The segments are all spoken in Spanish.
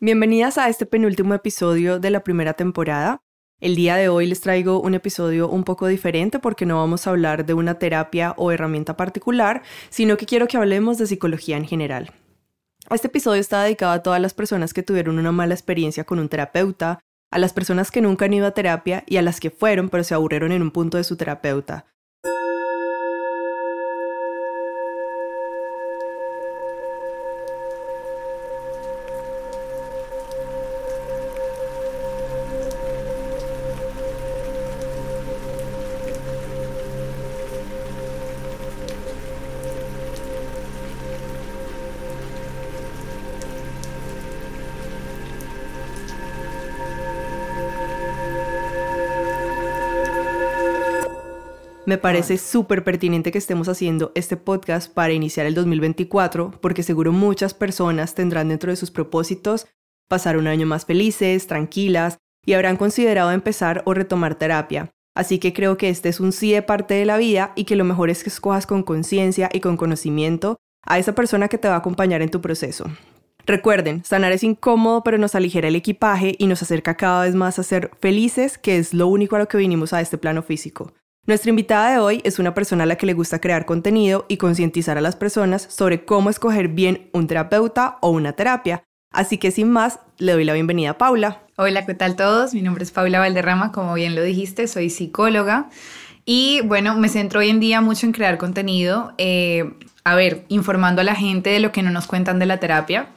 Bienvenidas a este penúltimo episodio de la primera temporada. El día de hoy les traigo un episodio un poco diferente porque no vamos a hablar de una terapia o herramienta particular, sino que quiero que hablemos de psicología en general. Este episodio está dedicado a todas las personas que tuvieron una mala experiencia con un terapeuta, a las personas que nunca han ido a terapia y a las que fueron pero se aburrieron en un punto de su terapeuta. Me parece súper pertinente que estemos haciendo este podcast para iniciar el 2024, porque seguro muchas personas tendrán dentro de sus propósitos pasar un año más felices, tranquilas, y habrán considerado empezar o retomar terapia. Así que creo que este es un sí de parte de la vida y que lo mejor es que escojas con conciencia y con conocimiento a esa persona que te va a acompañar en tu proceso. Recuerden, sanar es incómodo, pero nos aligera el equipaje y nos acerca cada vez más a ser felices, que es lo único a lo que vinimos a este plano físico. Nuestra invitada de hoy es una persona a la que le gusta crear contenido y concientizar a las personas sobre cómo escoger bien un terapeuta o una terapia. Así que sin más, le doy la bienvenida a Paula. Hola, ¿qué tal todos? Mi nombre es Paula Valderrama, como bien lo dijiste, soy psicóloga y bueno, me centro hoy en día mucho en crear contenido, eh, a ver, informando a la gente de lo que no nos cuentan de la terapia.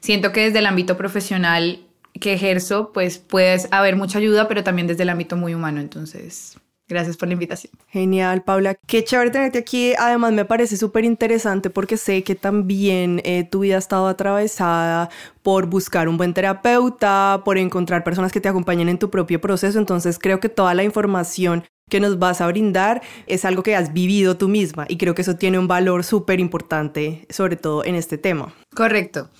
Siento que desde el ámbito profesional que ejerzo, pues puedes haber mucha ayuda, pero también desde el ámbito muy humano, entonces Gracias por la invitación. Genial, Paula. Qué chévere tenerte aquí. Además, me parece súper interesante porque sé que también eh, tu vida ha estado atravesada por buscar un buen terapeuta, por encontrar personas que te acompañen en tu propio proceso. Entonces, creo que toda la información que nos vas a brindar es algo que has vivido tú misma y creo que eso tiene un valor súper importante, sobre todo en este tema. Correcto.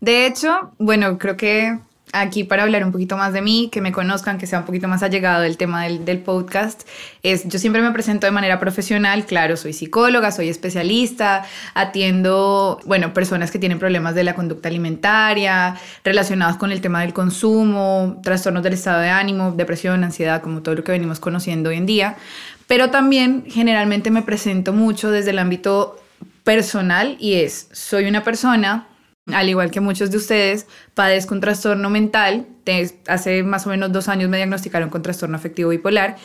De hecho, bueno, creo que aquí para hablar un poquito más de mí, que me conozcan, que sea un poquito más allegado del tema del, podcast, es yo siempre me presento de manera profesional, claro, soy psicóloga, soy especialista, atiendo, bueno, personas que tienen problemas de la conducta alimentaria, relacionados con el tema del consumo, trastornos del estado de ánimo, depresión, ansiedad, como todo lo que venimos conociendo hoy en día, pero también generalmente me presento mucho desde el ámbito personal y es, soy una persona al igual que muchos de ustedes, padezco un trastorno mental. Hace más o menos dos años me diagnosticaron con trastorno afectivo bipolar.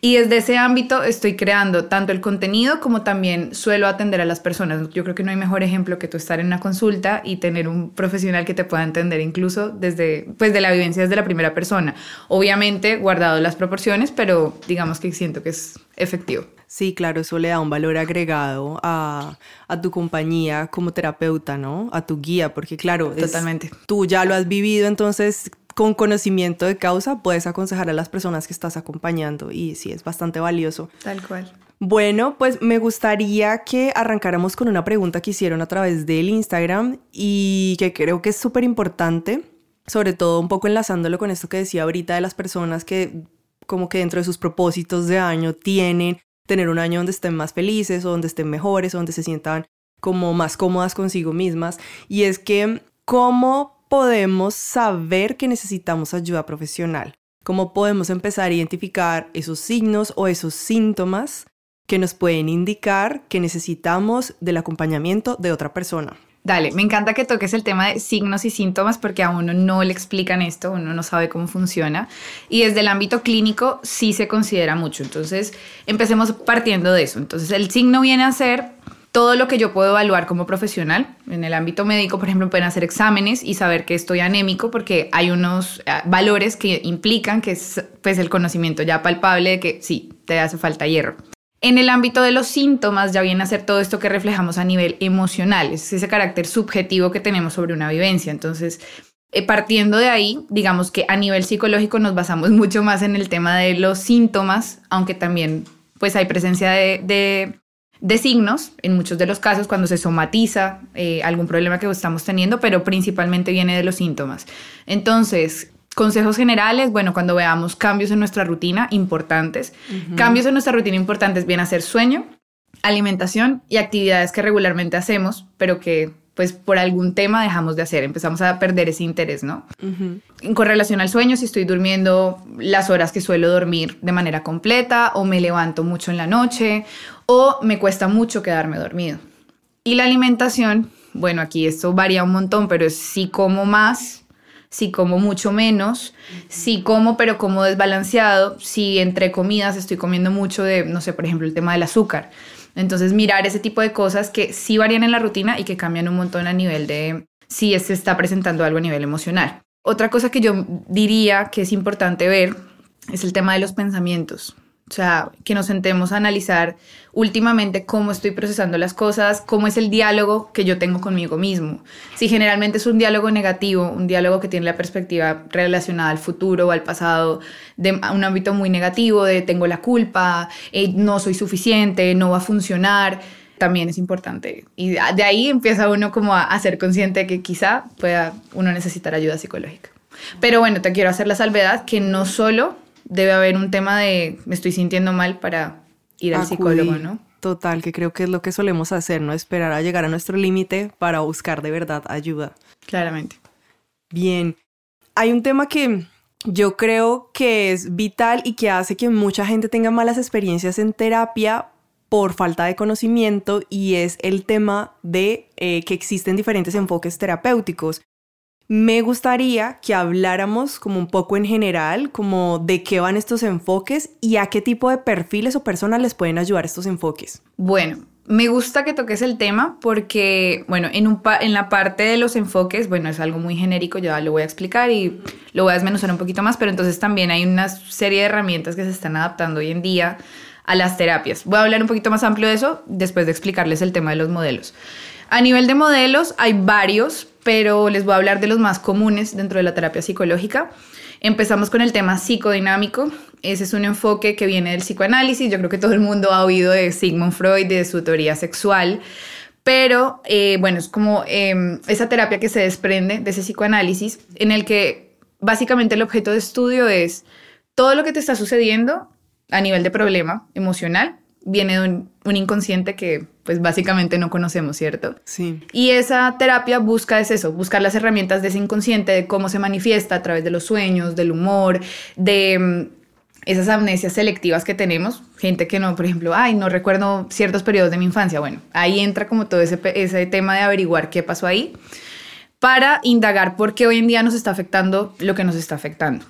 Y desde ese ámbito estoy creando tanto el contenido como también suelo atender a las personas. Yo creo que no hay mejor ejemplo que tú estar en una consulta y tener un profesional que te pueda entender incluso desde, pues de la vivencia desde la primera persona. Obviamente guardado las proporciones, pero digamos que siento que es efectivo. Sí, claro, eso le da un valor agregado a, tu compañía como terapeuta, ¿no? A tu guía, porque claro, totalmente. tú ya lo has vivido, entonces con conocimiento de causa puedes aconsejar a las personas que estás acompañando y sí, es bastante valioso. Tal cual. Bueno, pues me gustaría que arrancáramos con una pregunta que hicieron a través del Instagram y que creo que es súper importante, sobre todo un poco enlazándolo con esto que decía ahorita de las personas que como que dentro de sus propósitos de año tienen tener un año donde estén más felices o donde estén mejores o donde se sientan como más cómodas consigo mismas. Y es que, ¿cómo podemos saber que necesitamos ayuda profesional? ¿Cómo podemos empezar a identificar esos signos o esos síntomas que nos pueden indicar que necesitamos del acompañamiento de otra persona? Dale, me encanta que toques el tema de signos y síntomas porque a uno no le explican esto, uno no sabe cómo funciona. Y desde el ámbito clínico sí se considera mucho. Entonces, empecemos partiendo de eso. Entonces, el signo viene a ser todo lo que yo puedo evaluar como profesional. En el ámbito médico, por ejemplo, pueden hacer exámenes y saber que estoy anémico porque hay unos eh, valores que implican que es pues, el conocimiento ya palpable de que sí, te hace falta hierro. En el ámbito de los síntomas ya viene a ser todo esto que reflejamos a nivel emocional, es ese carácter subjetivo que tenemos sobre una vivencia. Entonces, eh, partiendo de ahí, digamos que a nivel psicológico nos basamos mucho más en el tema de los síntomas, aunque también pues hay presencia de, signos en muchos de los casos cuando se somatiza eh, algún problema que estamos teniendo, pero principalmente viene de los síntomas. Entonces, Consejos generales, bueno, cuando veamos cambios en nuestra rutina importantes. Cambios en nuestra rutina importantes vienen a ser sueño, alimentación y actividades que regularmente hacemos, pero que pues por algún tema dejamos de hacer, empezamos a perder ese interés, ¿no? Con relación al sueño, si estoy durmiendo las horas que suelo dormir de manera completa o me levanto mucho en la noche o me cuesta mucho quedarme dormido. Y la alimentación, bueno, aquí esto varía un montón, pero si como más, si como mucho menos, si como pero como desbalanceado, si entre comidas estoy comiendo mucho de, no sé, por ejemplo, el tema del azúcar entonces, mirar ese tipo de cosas que sí varían en la rutina y que cambian un montón a nivel de si se está presentando algo a nivel emocional. Otra cosa que yo diría que es importante ver es el tema de los pensamientos. O sea, que nos sentemos a analizar últimamente cómo estoy procesando las cosas, cómo es el diálogo que yo tengo conmigo mismo. Si generalmente es un diálogo negativo, un diálogo que tiene la perspectiva relacionada al futuro o al pasado, de un ámbito muy negativo, de tengo la culpa, eh, no soy suficiente, no va a funcionar, también es importante. Y de ahí empieza uno como a, a ser consciente de que quizá pueda uno necesitar ayuda psicológica. Pero bueno, te quiero hacer la salvedad que no solo debe haber un tema de me estoy sintiendo mal para ir al psicólogo, ¿no? Total, que creo que es lo que solemos hacer, ¿no? Esperar a llegar a nuestro límite para buscar de verdad ayuda. Claramente. Bien. Hay un tema que yo creo que es vital y que hace que mucha gente tenga malas experiencias en terapia por falta de conocimiento y es el tema de eh, que existen diferentes enfoques terapéuticos me gustaría que habláramos como un poco en general, como de qué van estos enfoques y a qué tipo de perfiles o personas les pueden ayudar estos enfoques. Bueno, me gusta que toques el tema porque, bueno, en, un en la parte de los enfoques, bueno, es algo muy genérico, ya lo voy a explicar y lo voy a desmenuzar un poquito más, pero entonces también hay una serie de herramientas que se están adaptando hoy en día a las terapias. Voy a hablar un poquito más amplio de eso después de explicarles el tema de los modelos. A nivel de modelos hay varios, pero les voy a hablar de los más comunes dentro de la terapia psicológica. Empezamos con el tema psicodinámico. Ese es un enfoque que viene del psicoanálisis. Yo creo que todo el mundo ha oído de Sigmund Freud, de su teoría sexual. Pero eh, bueno, es como em, esa terapia que se desprende de ese psicoanálisis en el que básicamente el objeto de estudio es todo lo que te está sucediendo a nivel de problema emocional viene de un, inconsciente que pues básicamente no conocemos, ¿cierto? Sí. Y esa terapia busca es eso, buscar las herramientas de ese inconsciente, de cómo se manifiesta a través de los sueños, del humor, de mm, esas amnesias selectivas que tenemos, gente que no, por ejemplo, ay, no recuerdo ciertos periodos de mi infancia. Bueno, ahí entra como todo ese, ese tema de averiguar qué pasó ahí para indagar por qué hoy en día nos está afectando lo que nos está afectando.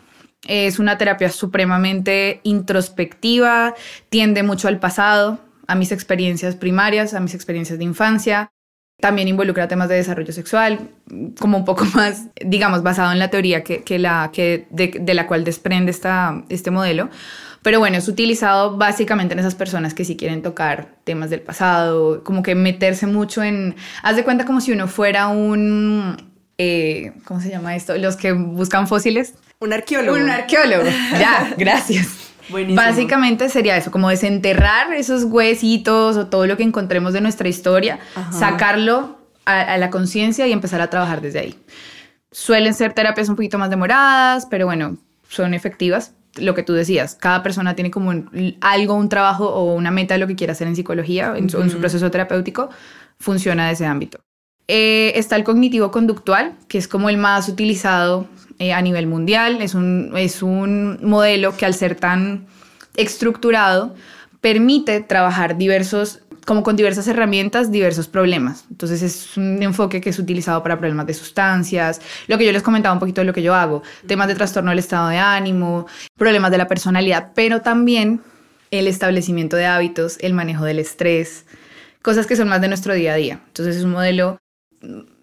Es una terapia supremamente introspectiva, tiende mucho al pasado, a mis experiencias primarias, a mis experiencias de infancia. También involucra temas de desarrollo sexual, como un poco más, digamos, basado en la teoría que, la, que de, la cual desprende esta, este modelo. Pero bueno, es utilizado básicamente en esas personas que sí quieren tocar temas del pasado, como que meterse mucho en... Haz de cuenta como si uno fuera un... Eh, ¿Cómo se llama esto? Los que buscan fósiles. Un arqueólogo. Un arqueólogo. Ya, gracias. Buenísimo. Básicamente sería eso, como desenterrar esos huesitos o todo lo que encontremos de nuestra historia, sacarlo a, la conciencia y empezar a trabajar desde ahí. Suelen ser terapias un poquito más demoradas, pero bueno, son efectivas. Lo que tú decías, cada persona tiene como algo, un trabajo o una meta de lo que quiere hacer en psicología, en, su, proceso terapéutico, funciona de ese ámbito. Eh, está el cognitivo conductual, que es como el más utilizado eh, a nivel mundial. Es un, es un modelo que al ser tan estructurado permite trabajar diversos como con diversas herramientas, diversos problemas. Entonces es un enfoque que es utilizado para problemas de sustancias, lo que yo les comentaba un poquito de lo que yo hago, temas de trastorno del estado de ánimo, problemas de la personalidad, pero también el establecimiento de hábitos, el manejo del estrés, cosas que son más de nuestro día a día. Entonces es un modelo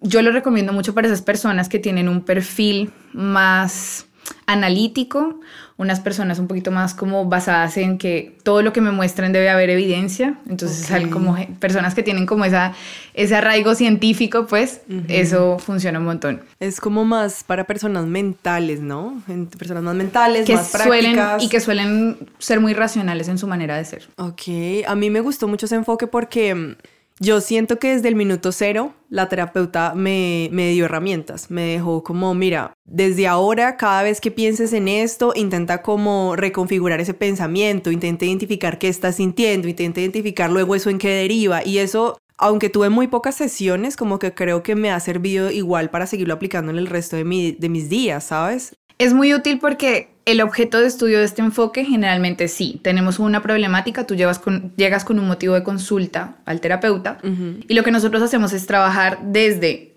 yo lo recomiendo mucho para esas personas que tienen un perfil más analítico, unas personas un poquito más como basadas en que todo lo que me muestren debe haber evidencia, entonces hay como personas que tienen como esa, ese arraigo científico, pues eso funciona un montón. Es como más para personas mentales, ¿no? Personas más mentales, que más suelen, Y que suelen ser muy racionales en su manera de ser. Ok, a mí me gustó mucho ese enfoque porque yo siento que desde el minuto cero la terapeuta me, me, dio herramientas, me dejó como, mira, desde ahora cada vez que pienses en esto, intenta como reconfigurar ese pensamiento, intenta identificar qué estás sintiendo, intenta identificar luego eso en qué deriva y eso aunque tuve muy pocas sesiones, como que creo que me ha servido igual para seguirlo aplicando en el resto de, mi, de mis días, ¿sabes? Es muy útil porque el objeto de estudio de este enfoque generalmente sí, tenemos una problemática, tú llevas con, llegas con un motivo de consulta al terapeuta y lo que nosotros hacemos es trabajar desde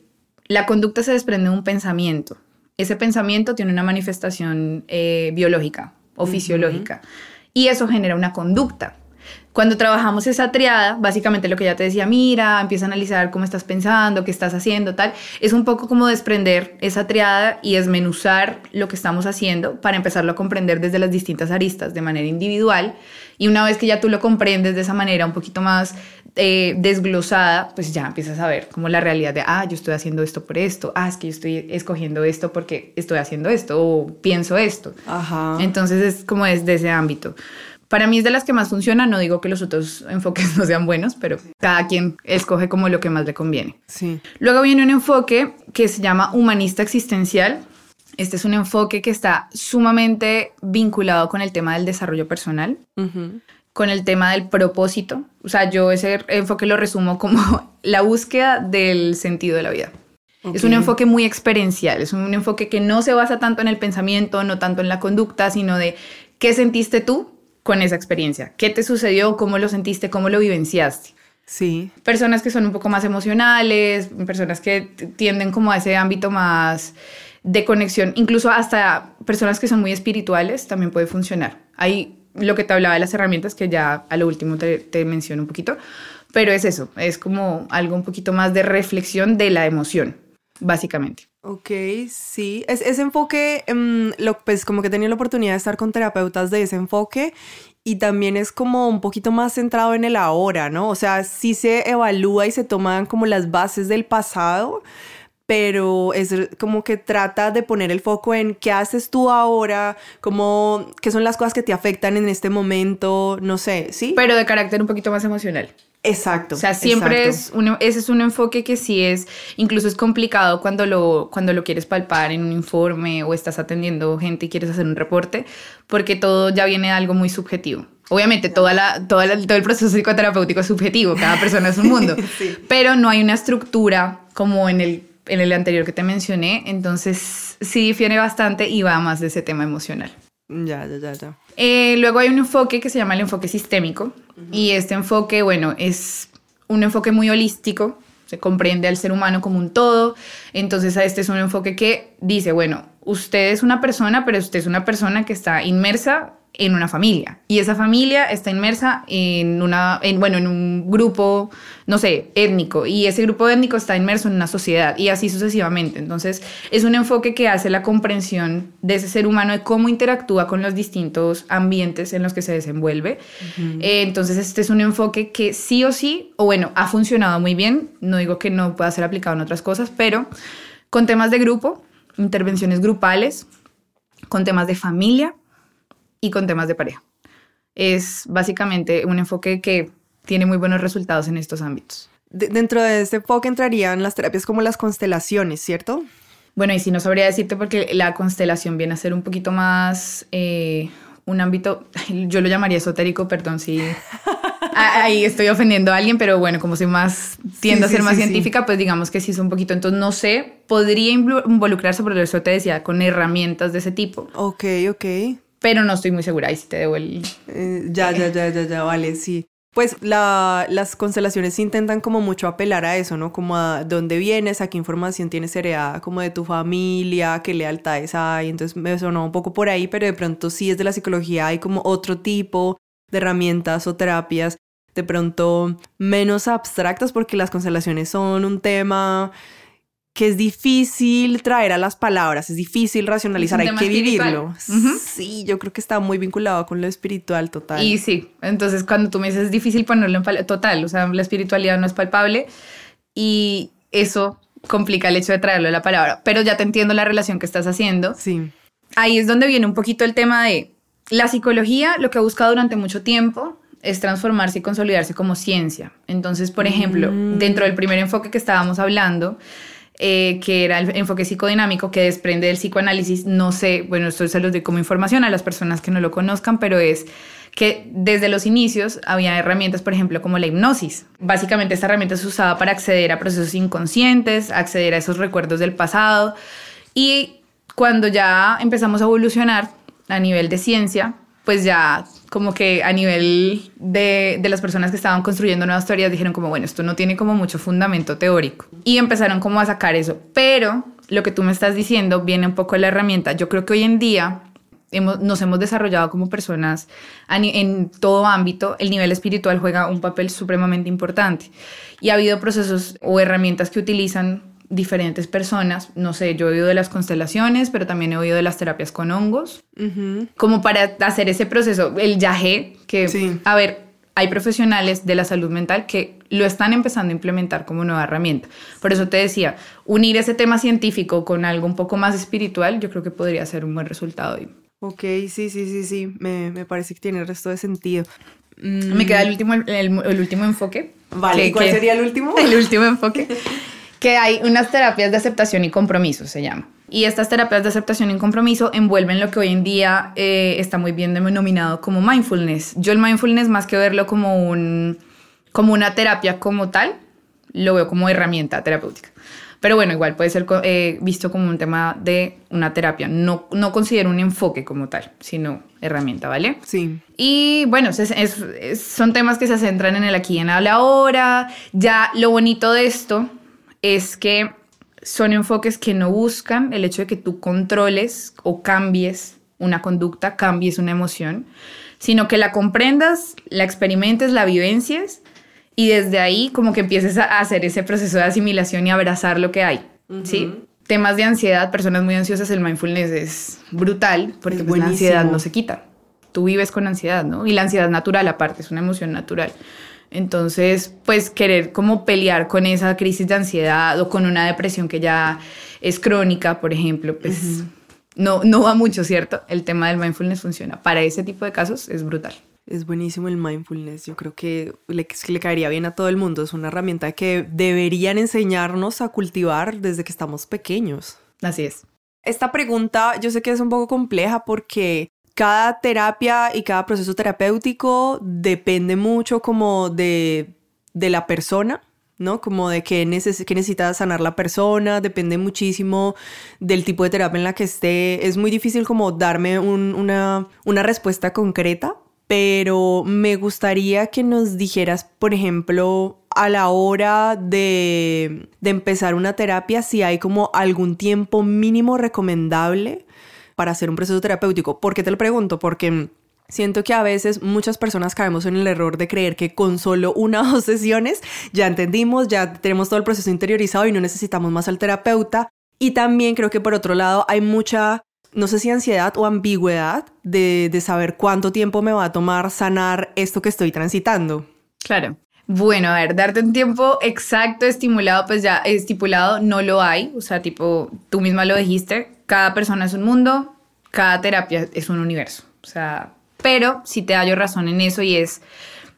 la conducta se desprende de un pensamiento. Ese pensamiento tiene una manifestación eh, biológica o fisiológica y eso genera una conducta. Cuando trabajamos esa triada, básicamente lo que ya te decía, mira, empieza a analizar cómo estás pensando, qué estás haciendo, tal, es un poco como desprender esa triada y desmenuzar lo que estamos haciendo para empezarlo a comprender desde las distintas aristas de manera individual. Y una vez que ya tú lo comprendes de esa manera un poquito más eh, desglosada, pues ya empiezas a ver como la realidad de, ah, yo estoy haciendo esto por esto, ah, es que yo estoy escogiendo esto porque estoy haciendo esto o pienso esto. Ajá. Entonces es como desde ese ámbito. Para mí es de las que más funciona, no digo que los otros enfoques no sean buenos, pero cada quien escoge como lo que más le conviene. Sí. Luego viene un enfoque que se llama humanista existencial. Este es un enfoque que está sumamente vinculado con el tema del desarrollo personal, con el tema del propósito. O sea, yo ese enfoque lo resumo como la búsqueda del sentido de la vida. Es un enfoque muy experiencial, es un enfoque que no se basa tanto en el pensamiento, no tanto en la conducta, sino de qué sentiste tú con esa experiencia. ¿Qué te sucedió? ¿Cómo lo sentiste? ¿Cómo lo vivenciaste? Sí. Personas que son un poco más emocionales, personas que tienden como a ese ámbito más de conexión, incluso hasta personas que son muy espirituales también puede funcionar. Hay lo que te hablaba de las herramientas que ya a lo último te, te menciono un poquito, pero es eso, es como algo un poquito más de reflexión de la emoción, básicamente. Ok, sí. Es, ese enfoque, em, pues como que he tenido la oportunidad de estar con terapeutas de ese enfoque y también es como un poquito más centrado en el ahora, ¿no? O sea, sí se evalúa y se toman como las bases del pasado, pero es como que trata de poner el foco en qué haces tú ahora, como qué son las cosas que te afectan en este momento, no sé, ¿sí? Pero de carácter un poquito más emocional. Exacto. O sea, siempre es un, ese es un enfoque que sí es, incluso es complicado cuando lo, cuando lo quieres palpar en un informe o estás atendiendo gente y quieres hacer un reporte, porque todo ya viene de algo muy subjetivo. Obviamente, toda la, toda todo el proceso psicoterapéutico es subjetivo, cada persona es un mundo, pero no hay una estructura como en el, en el anterior que te mencioné, entonces sí difiere bastante y va más de ese tema emocional. Ya, ya, ya, ya. Eh, luego hay un enfoque que se llama el enfoque sistémico. Y este enfoque, bueno, es un enfoque muy holístico, se comprende al ser humano como un todo, entonces este es un enfoque que dice, bueno, usted es una persona, pero usted es una persona que está inmersa en una familia. Y esa familia está inmersa en una en, bueno en un grupo no sé étnico. Y ese grupo étnico está inmerso en una sociedad y así sucesivamente. Entonces es un enfoque que hace la comprensión de ese ser humano de cómo interactúa con los distintos ambientes en los que se desenvuelve. Eh, entonces este es un enfoque que sí o sí o bueno ha funcionado muy bien. No digo que no pueda ser aplicado en otras cosas pero con temas de grupo intervenciones grupales con temas de familia y con temas de pareja. Es básicamente un enfoque que tiene muy buenos resultados en estos ámbitos. dentro de este enfoque entrarían las terapias como las constelaciones, ¿cierto? Bueno, y si no sabría decirte porque la constelación viene a ser un poquito más eh, un ámbito, yo lo llamaría esotérico, perdón si ahí estoy ofendiendo a alguien, pero bueno, como soy más, tiendo a ser más científica, pues digamos que sí es un poquito, entonces no sé, podría involucrarse, por eso te decía, con herramientas de ese tipo. Ok, ok pero no estoy muy segura. Ahí sí te debo el... Eh, ya, ya, ya, ya, ya, vale, sí. Pues la, las constelaciones intentan como mucho apelar a eso, ¿no? Como a dónde vienes, a qué información tienes heredada, como de tu familia, qué lealtades hay. Entonces me sonó un poco por ahí, pero de pronto sí es de la psicología, hay como otro tipo de herramientas o terapias de pronto menos abstractas porque las constelaciones son un tema que es difícil traer a las palabras, es difícil racionalizar, hay que vivirlo. Sí, yo creo que está muy vinculado con lo espiritual total. Y sí, entonces cuando tú me dices es difícil ponerlo en total, o sea, la espiritualidad no es palpable y eso complica el hecho de traerlo a la palabra, pero ya te entiendo la relación que estás haciendo. Sí. Ahí es donde viene un poquito el tema de la psicología, lo que ha buscado durante mucho tiempo es transformarse y consolidarse como ciencia. Entonces, por ejemplo, mm. dentro del primer enfoque que estábamos hablando, eh, que era el enfoque psicodinámico que desprende del psicoanálisis. No sé, bueno, esto se los doy como información a las personas que no lo conozcan, pero es que desde los inicios había herramientas, por ejemplo, como la hipnosis. Básicamente esta herramienta se usaba para acceder a procesos inconscientes, acceder a esos recuerdos del pasado y cuando ya empezamos a evolucionar a nivel de ciencia, pues ya como que a nivel de, de, las personas que estaban construyendo nuevas teorías dijeron como, bueno, esto no tiene como mucho fundamento teórico. Y empezaron como a sacar eso. Pero lo que tú me estás diciendo viene un poco de la herramienta. Yo creo que hoy en día hemos, nos hemos desarrollado como personas en todo ámbito. El nivel espiritual juega un papel supremamente importante. Y ha habido procesos o herramientas que utilizan diferentes personas. No sé, yo he oído de las constelaciones, pero también he oído de las terapias con hongos. Como para hacer ese proceso, el yagé, que, a ver, hay profesionales de la salud mental que lo están empezando a implementar como nueva herramienta. Por eso te decía, unir ese tema científico con algo un poco más espiritual, yo creo que podría ser un buen resultado. Ok, sí, sí, sí, sí, me, me parece que tiene el resto de sentido. Me queda el último, el, último enfoque. Vale, ¿cuál sería el último? El último enfoque. que hay unas terapias de aceptación y compromiso, se llama. Y estas terapias de aceptación y compromiso envuelven lo que hoy en día eh, está muy bien denominado como mindfulness. Yo el mindfulness, más que verlo como, un, como una terapia como tal, lo veo como herramienta terapéutica. Pero bueno, igual puede ser eh, visto como un tema de una terapia. No, no considero un enfoque como tal, sino herramienta, ¿vale? Sí. Y bueno, son temas que se centran en el aquí y en el ahora. Ya lo bonito de esto es que son enfoques que no buscan el hecho de que tú controles o cambies una conducta, cambies una emoción, sino que la comprendas, la experimentes, la vivencias y desde ahí como que empieces a hacer ese proceso de asimilación y abrazar lo que hay, ¿sí? Temas de ansiedad, personas muy ansiosas, el mindfulness es brutal porque pues, la ansiedad no se quita. Tú vives con ansiedad, ¿no? Y la ansiedad natural aparte, es una emoción natural. Entonces, pues querer como pelear con esa crisis de ansiedad o con una depresión que ya es crónica, por ejemplo, pues no, no va mucho, ¿cierto? El tema del mindfulness funciona. Para ese tipo de casos es brutal. Es buenísimo el mindfulness. Yo creo que le, le caería bien a todo el mundo. Es una herramienta que deberían enseñarnos a cultivar desde que estamos pequeños. Así es. Esta pregunta yo sé que es un poco compleja porque cada terapia y cada proceso terapéutico depende mucho como de, de la persona, ¿no? Como de qué, necesita sanar la persona, depende muchísimo del tipo de terapia en la que esté. Es muy difícil como darme una, una respuesta concreta, pero me gustaría que nos dijeras, por ejemplo, a la hora de, de empezar una terapia, si hay como algún tiempo mínimo recomendable para hacer un proceso terapéutico. ¿Por qué te lo pregunto? Porque Siento que a veces muchas personas caemos en el error de creer que con solo una o dos sesiones ya entendimos, ya tenemos todo el proceso interiorizado y no necesitamos más al terapeuta. Y también creo que por otro lado hay mucha, no sé si ansiedad o ambigüedad de, de saber cuánto tiempo me va a tomar sanar esto que estoy transitando. Claro. Bueno, a ver, darte un tiempo exacto, estimulado, pues ya estipulado no lo hay. O sea, tipo, tú misma lo dijiste, cada persona es un mundo, cada terapia es un universo. O sea, pero si te hallo razón en eso y es,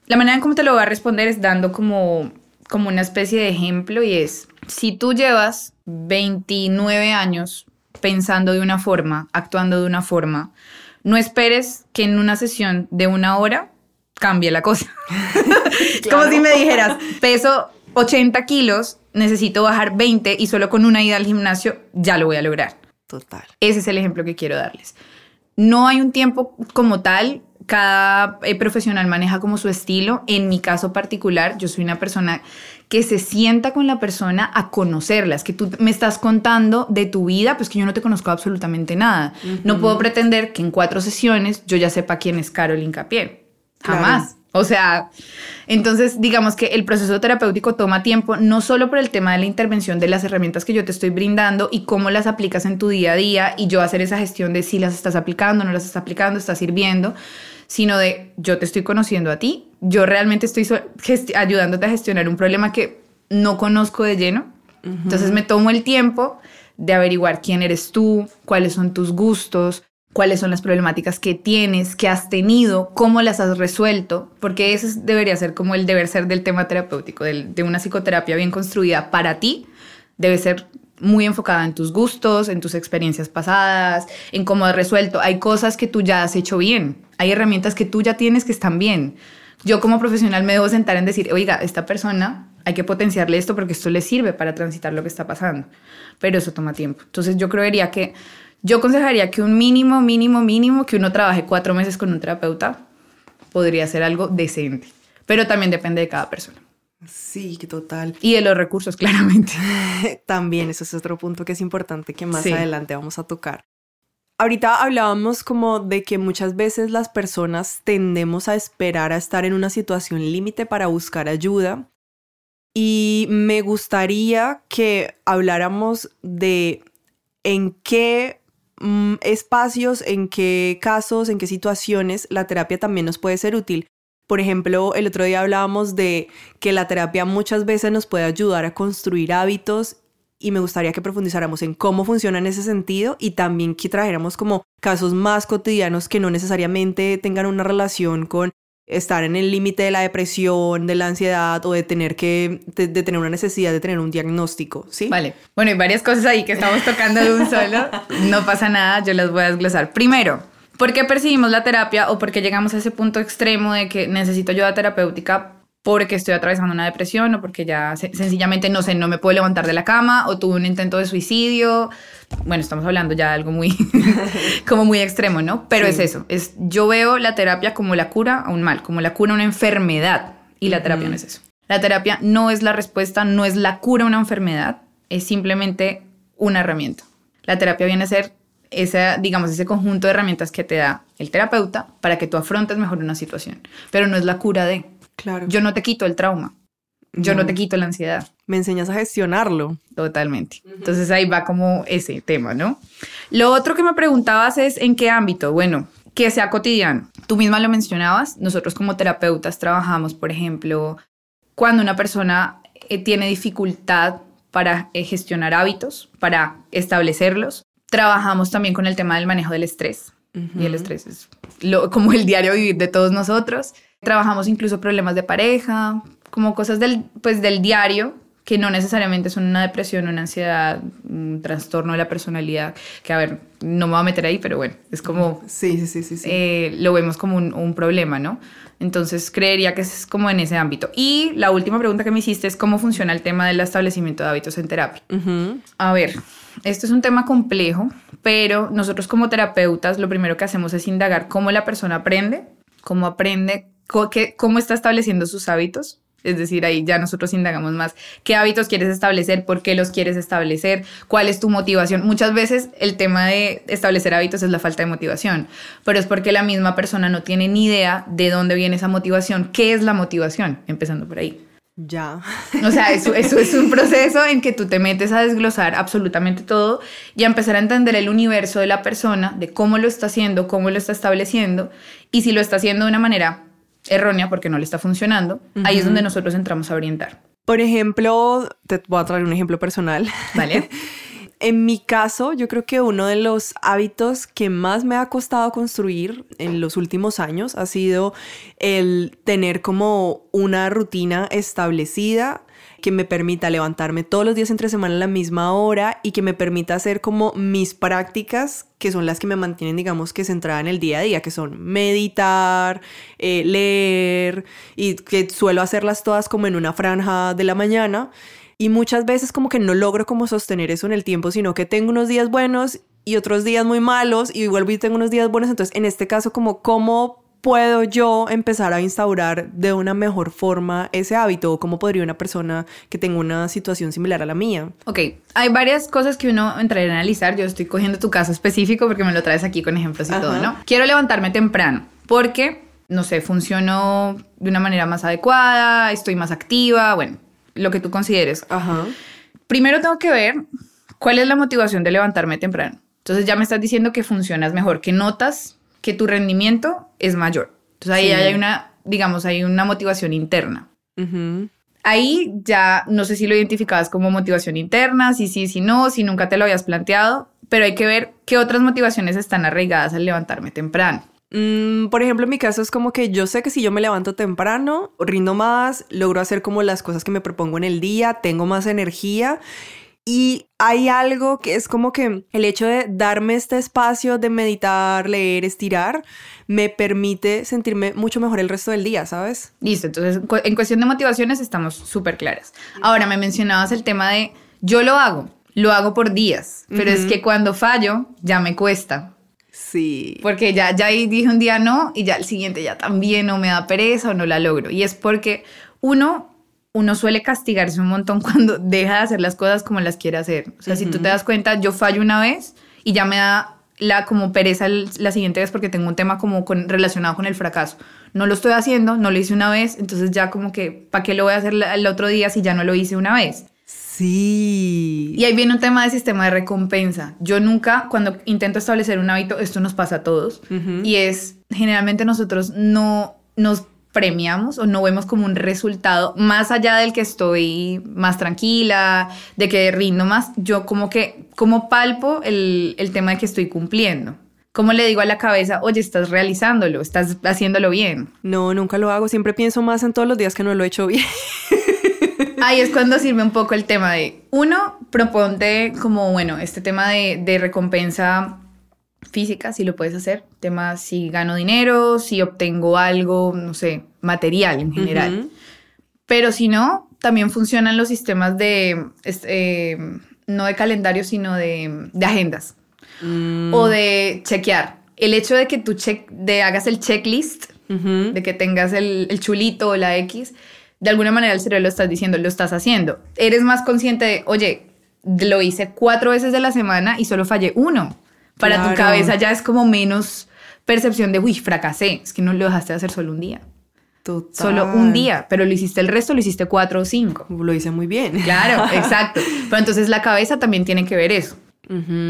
la manera en cómo te lo voy a responder es dando como, como una especie de ejemplo y es, si tú llevas 29 años pensando de una forma, actuando de una forma, no esperes que en una sesión de una hora cambie la cosa. Como si me dijeras, peso 80 kilos, necesito bajar 20 y solo con una ida al gimnasio ya lo voy a lograr. Total. Ese es el ejemplo que quiero darles. No hay un tiempo como tal, cada eh, profesional maneja como su estilo. En mi caso particular, yo soy una persona que se sienta con la persona a conocerlas, que tú me estás contando de tu vida, pues que yo no te conozco absolutamente nada. No puedo pretender que en cuatro sesiones yo ya sepa quién es Carol Incapié. Jamás. O sea, entonces digamos que el proceso terapéutico toma tiempo no solo por el tema de la intervención de las herramientas que yo te estoy brindando y cómo las aplicas en tu día a día y yo hacer esa gestión de si las estás aplicando, no las estás aplicando, está sirviendo, sino de yo te estoy conociendo a ti, yo realmente estoy ayudándote a gestionar un problema que no conozco de lleno. Entonces me tomo el tiempo de averiguar quién eres tú, cuáles son tus gustos, cuáles son las problemáticas que tienes, que has tenido, cómo las has resuelto, porque ese debería ser como el deber ser del tema terapéutico, de una psicoterapia bien construida para ti, debe ser muy enfocada en tus gustos, en tus experiencias pasadas, en cómo has resuelto. Hay cosas que tú ya has hecho bien, hay herramientas que tú ya tienes que están bien. Yo como profesional me debo sentar en decir, oiga, esta persona hay que potenciarle esto porque esto le sirve para transitar lo que está pasando, pero eso toma tiempo. Entonces yo creería que, yo aconsejaría que un mínimo, mínimo, mínimo, que uno trabaje cuatro meses con un terapeuta, podría ser algo decente, pero también depende de cada persona. Sí, total. Y de los recursos, claramente. También, eso es otro punto que es importante que más adelante vamos a tocar. Ahorita hablábamos como de que muchas veces las personas tendemos a esperar a estar en una situación límite para buscar ayuda. Y me gustaría que habláramos de en qué mm, espacios, en qué casos, en qué situaciones la terapia también nos puede ser útil. Por ejemplo, el otro día hablábamos de que la terapia muchas veces nos puede ayudar a construir hábitos y me gustaría que profundizáramos en cómo funciona en ese sentido y también que trajéramos como casos más cotidianos que no necesariamente tengan una relación con estar en el límite de la depresión, de la ansiedad o de tener que de, tener una necesidad de tener un diagnóstico, ¿sí? Vale. Bueno, hay varias cosas ahí que estamos tocando de un solo. No pasa nada, yo las voy a desglosar. Primero, ¿Por qué percibimos la terapia o por qué llegamos a ese punto extremo de que necesito ayuda terapéutica porque estoy atravesando una depresión o porque ya sencillamente no sé, no me puedo levantar de la cama o tuve un intento de suicidio? Bueno, estamos hablando ya de algo muy como muy extremo, ¿no? Pero es eso, es yo veo la terapia como la cura a un mal, como la cura a una enfermedad y la terapia no es eso. La terapia no es la respuesta, no es la cura a una enfermedad, es simplemente una herramienta. La terapia viene a ser esa, digamos, ese conjunto de herramientas que te da el terapeuta para que tú afrontes mejor una situación. Pero no es la cura de. Claro. Yo no te quito el trauma. Yo no, te quito la ansiedad. Me enseñas a gestionarlo. Totalmente. Entonces ahí va como ese tema, ¿no? Lo otro que me preguntabas es en qué ámbito. Bueno, que sea cotidiano. Tú misma lo mencionabas. Nosotros como terapeutas trabajamos, por ejemplo, cuando una persona eh, tiene dificultad para eh, gestionar hábitos, para establecerlos, Trabajamos también con el tema del manejo del estrés. Y el estrés es lo, como el diario vivir de todos nosotros. Trabajamos incluso problemas de pareja, como cosas del, pues, del diario que no necesariamente son una depresión, una ansiedad, un trastorno de la personalidad, que a ver, no me voy a meter ahí, pero bueno, es como... Sí, sí, sí, sí. Eh, lo vemos como un, un, problema, ¿no? Entonces creería que es como en ese ámbito. Y la última pregunta que me hiciste es cómo funciona el tema del establecimiento de hábitos en terapia. A ver, esto es un tema complejo, pero nosotros como terapeutas lo primero que hacemos es indagar cómo la persona aprende, cómo aprende, cómo está estableciendo sus hábitos. Es decir, ahí ya nosotros indagamos más qué hábitos quieres establecer, por qué los quieres establecer, cuál es tu motivación. Muchas veces el tema de establecer hábitos es la falta de motivación, pero es porque la misma persona no tiene ni idea de dónde viene esa motivación, qué es la motivación, empezando por ahí. Ya. O sea, eso, eso es un proceso en que tú te metes a desglosar absolutamente todo y a empezar a entender el universo de la persona, de cómo lo está haciendo, cómo lo está estableciendo y si lo está haciendo de una manera errónea porque no le está funcionando, ahí es donde nosotros entramos a orientar. Por ejemplo, te voy a traer un ejemplo personal. Vale. En mi caso, yo creo que uno de los hábitos que más me ha costado construir en los últimos años ha sido el tener como una rutina establecida que me permita levantarme todos los días entre semana a la misma hora y que me permita hacer como mis prácticas que son las que me mantienen, digamos, que centrada en el día a día, que son meditar, eh, leer y que suelo hacerlas todas como en una franja de la mañana y muchas veces como que no logro como sostener eso en el tiempo, sino que tengo unos días buenos y otros días muy malos y vuelvo y tengo unos días buenos. Entonces, en este caso, como cómo puedo yo empezar a instaurar de una mejor forma ese hábito cómo podría una persona que tenga una situación similar a la mía. Ok, hay varias cosas que uno entraría a analizar. Yo estoy cogiendo tu caso específico porque me lo traes aquí con ejemplos y todo, ¿no? Quiero levantarme temprano porque, no sé, funciono de una manera más adecuada, estoy más activa, bueno, lo que tú consideres. Ajá. Primero tengo que ver cuál es la motivación de levantarme temprano. Entonces ya me estás diciendo que funcionas mejor, que notas que tu rendimiento es mayor. Entonces ahí hay una, digamos, hay una motivación interna. Ahí ya no sé si lo identificabas como motivación interna, si sí, si no, si nunca te lo habías planteado, pero hay que ver qué otras motivaciones están arraigadas al levantarme temprano. Mm, por ejemplo, en mi caso es como que yo sé que si yo me levanto temprano, rindo más, logro hacer como las cosas que me propongo en el día, tengo más energía Y hay algo que es como que el hecho de darme este espacio de meditar, leer, estirar, me permite sentirme mucho mejor el resto del día, ¿sabes? Listo, entonces en cuestión de motivaciones estamos súper claras. Ahora me mencionabas el tema de yo lo hago, lo hago por días, pero es que cuando fallo ya me cuesta. Sí. Porque ya, ya dije un día no y ya el siguiente ya también no me da pereza o no la logro. Y es porque uno uno suele castigarse un montón cuando deja de hacer las cosas como las quiere hacer. O sea, si tú te das cuenta, yo fallo una vez y ya me da la como pereza la siguiente vez porque tengo un tema como con, relacionado con el fracaso. No lo estoy haciendo, no lo hice una vez, entonces ya como que, ¿para qué lo voy a hacer el otro día si ya no lo hice una vez? Sí. Y ahí viene un tema de sistema de recompensa. Yo nunca, cuando intento establecer un hábito, esto nos pasa a todos, y es, generalmente nosotros no nos premiamos o no vemos como un resultado más allá del que estoy más tranquila, de que rindo más, yo como que, como palpo el, el tema de que estoy cumpliendo. ¿Cómo le digo a la cabeza, oye, estás realizándolo, estás haciéndolo bien? No, nunca lo hago, siempre pienso más en todos los días que no lo he hecho bien. Ahí es cuando sirve un poco el tema de, uno, proponte como, bueno, este tema de, de recompensa física, si lo puedes hacer, tema si gano dinero, si obtengo algo, no sé, material en general. Pero si no, también funcionan los sistemas de, eh, no de calendario, sino de, de agendas Mm. o de chequear. El hecho de que tú check, de hagas el checklist, de que tengas el, el chulito o la X, de alguna manera el cerebro lo estás diciendo, lo estás haciendo. Eres más consciente de, oye, lo hice cuatro veces de la semana y solo fallé uno. Para tu cabeza ya es como menos percepción de, uy, fracasé. Es que no lo dejaste de hacer solo un día. Total. Solo un día, pero lo hiciste el resto, lo hiciste cuatro o cinco. Lo hice muy bien. Claro, exacto. Pero entonces la cabeza también tiene que ver eso.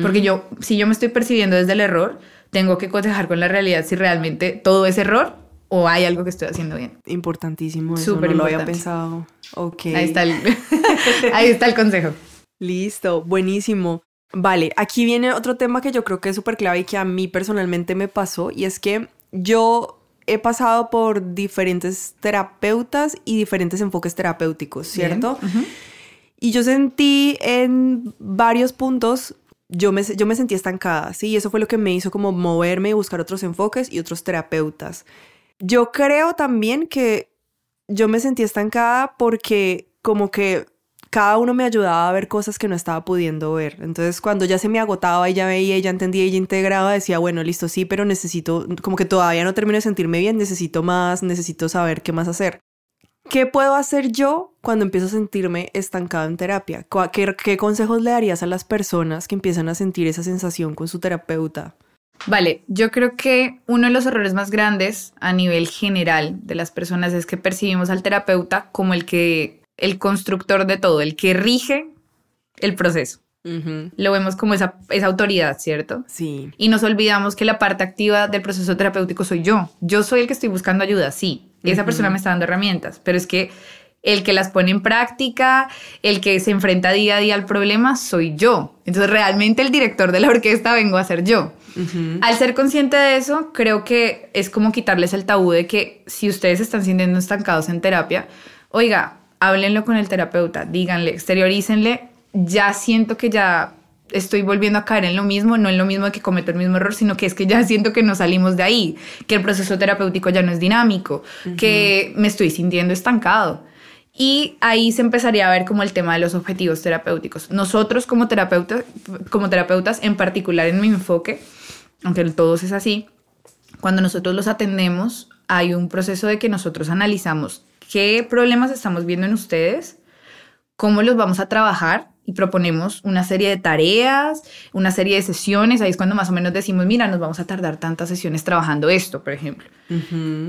Porque yo, si yo me estoy percibiendo desde el error, tengo que cotejar con la realidad si realmente todo es error o hay algo que estoy haciendo bien. Importantísimo eso, Súper no lo había importante. pensado. Ok. Ahí está el, ahí está el consejo. Listo, buenísimo. Vale, aquí viene otro tema que yo creo que es súper clave y que a mí personalmente me pasó y es que yo he pasado por diferentes terapeutas y diferentes enfoques terapéuticos, ¿cierto? Y yo sentí en varios puntos, yo me, yo me sentí estancada, ¿sí? Y eso fue lo que me hizo como moverme y buscar otros enfoques y otros terapeutas. Yo creo también que yo me sentí estancada porque como que cada uno me ayudaba a ver cosas que no estaba pudiendo ver. Entonces, cuando ya se me agotaba y ya veía y ya entendía y ya integraba, decía, bueno, listo, sí, pero necesito, como que todavía no termino de sentirme bien, necesito más, necesito saber qué más hacer. ¿Qué puedo hacer yo cuando empiezo a sentirme estancado en terapia? ¿Cuá- ¿Qué, qué consejos le darías a las personas que empiezan a sentir esa sensación con su terapeuta? Vale, yo creo que uno de los errores más grandes a nivel general de las personas es que percibimos al terapeuta como el que, el constructor de todo, el que rige el proceso. Lo vemos como esa, esa autoridad, ¿cierto? Sí. Y nos olvidamos que la parte activa del proceso terapéutico soy yo. Yo soy el que estoy buscando ayuda, sí. Y esa persona me está dando herramientas, pero es que el que las pone en práctica, el que se enfrenta día a día al problema, soy yo. Entonces realmente el director de la orquesta vengo a ser yo. Al ser consciente de eso, creo que es como quitarles el tabú de que si ustedes están sintiendo estancados en terapia, oiga, háblenlo con el terapeuta, díganle, exteriorícenle, ya siento que ya estoy volviendo a caer en lo mismo, no en lo mismo de que cometo el mismo error, sino que es que ya siento que no salimos de ahí, que el proceso terapéutico ya no es dinámico, que me estoy sintiendo estancado. Y ahí se empezaría a ver como el tema de los objetivos terapéuticos. Nosotros como terapeutas, como terapeutas, en particular en mi enfoque, aunque todos es así, cuando nosotros los atendemos, hay un proceso de que nosotros analizamos qué problemas estamos viendo en ustedes, cómo los vamos a trabajar y proponemos una serie de tareas, una serie de sesiones. Ahí es cuando más o menos decimos, mira, nos vamos a tardar tantas sesiones trabajando esto, por ejemplo.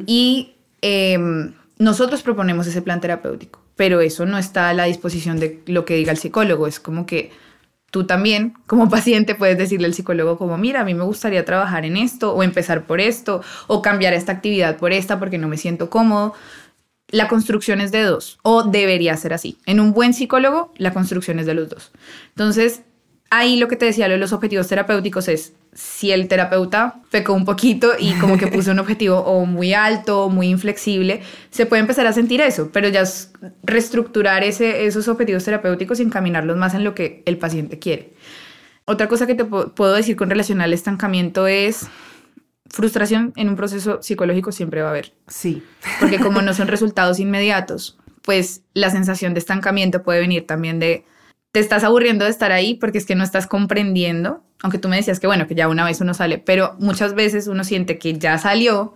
Y em, nosotros proponemos ese plan terapéutico, pero eso no está a la disposición de lo que diga el psicólogo. Es como que tú también, como paciente, puedes decirle al psicólogo como, mira, a mí me gustaría trabajar en esto, o empezar por esto, o cambiar esta actividad por esta porque no me siento cómodo. La construcción es de dos, o debería ser así. En un buen psicólogo, la construcción es de los dos. Entonces, ahí lo que te decía, lo de los objetivos terapéuticos es si el terapeuta pecó un poquito y como que puso un objetivo o muy alto o muy inflexible, se puede empezar a sentir eso, pero ya es reestructurar ese, esos objetivos terapéuticos y encaminarlos más en lo que el paciente quiere. Otra cosa que te puedo decir con relación al estancamiento es frustración en un proceso psicológico siempre va a haber. Sí. Porque como no son resultados inmediatos, pues la sensación de estancamiento puede venir también de te estás aburriendo de estar ahí porque es que no estás comprendiendo, aunque tú me decías que bueno, que ya una vez uno sale, pero muchas veces uno siente que ya salió,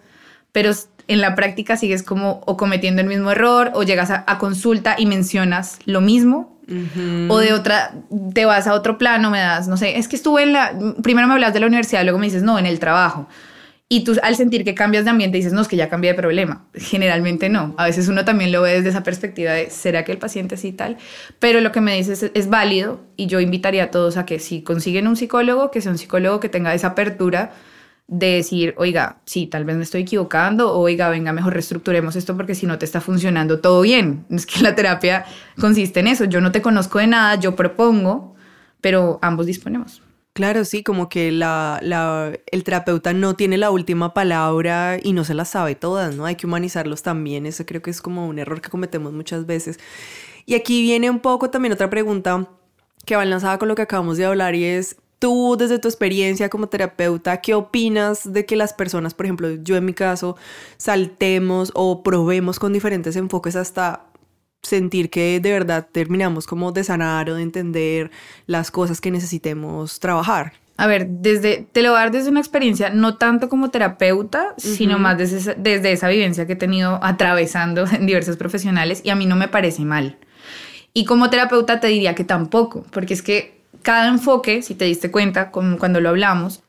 pero en la práctica sigues como o cometiendo el mismo error o llegas a, consulta y mencionas lo mismo o de otra, te vas a otro plano, me das, no sé, es que estuve en la, primero me hablas de la universidad, luego me dices, no, en el trabajo. Y tú al sentir que cambias de ambiente dices, no, es que ya cambié de problema. Generalmente no. A veces uno también lo ve desde esa perspectiva de, ¿será que el paciente sí tal? Pero lo que me dices es, válido y yo invitaría a todos a que si consiguen un psicólogo, que sea un psicólogo que tenga esa apertura de decir, oiga, sí, tal vez me estoy equivocando, oiga, venga, mejor reestructuremos esto porque si no te está funcionando todo bien. Es que la terapia consiste en eso. Yo no te conozco de nada, yo propongo, pero ambos disponemos. Claro, sí, como que la, el terapeuta no tiene la última palabra y no se las sabe todas, ¿no? Hay que humanizarlos también, eso creo que es como un error que cometemos muchas veces. Y aquí viene un poco también otra pregunta que va enlazada con lo que acabamos de hablar y es, tú desde tu experiencia como terapeuta, ¿qué opinas de que las personas, por ejemplo, yo en mi caso, saltemos o probemos con diferentes enfoques hasta sentir que de verdad terminamos como de sanar o de entender las cosas que necesitemos trabajar. A ver, desde, te lo voy a dar desde una experiencia, no tanto como terapeuta, sino más desde, desde esa vivencia que he tenido atravesando en diversos profesionales y a mí no me parece mal. Y como terapeuta te diría que tampoco, porque es que cada enfoque, si te diste cuenta cuando lo hablamos,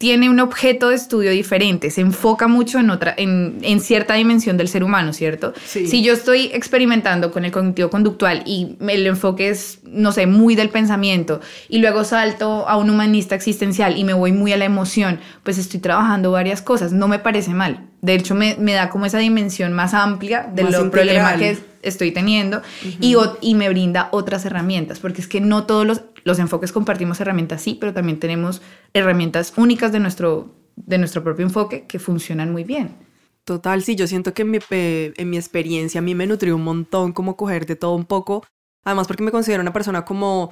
tiene un objeto de estudio diferente, se enfoca mucho en, otra, en, en cierta dimensión del ser humano, ¿cierto? Si yo estoy experimentando con el cognitivo conductual y el enfoque es, no sé, muy del pensamiento y luego salto a un humanista existencial y me voy muy a la emoción, pues estoy trabajando varias cosas, no me parece mal. De hecho, me, me da como esa dimensión más amplia del problema que estoy teniendo y, y me brinda otras herramientas, porque es que no todos los los enfoques compartimos herramientas, sí, pero también tenemos herramientas únicas de nuestro, de nuestro propio enfoque que funcionan muy bien. Total, sí, yo siento que en mi, en mi experiencia a mí me nutrió un montón como coger de todo un poco, además porque me considero una persona como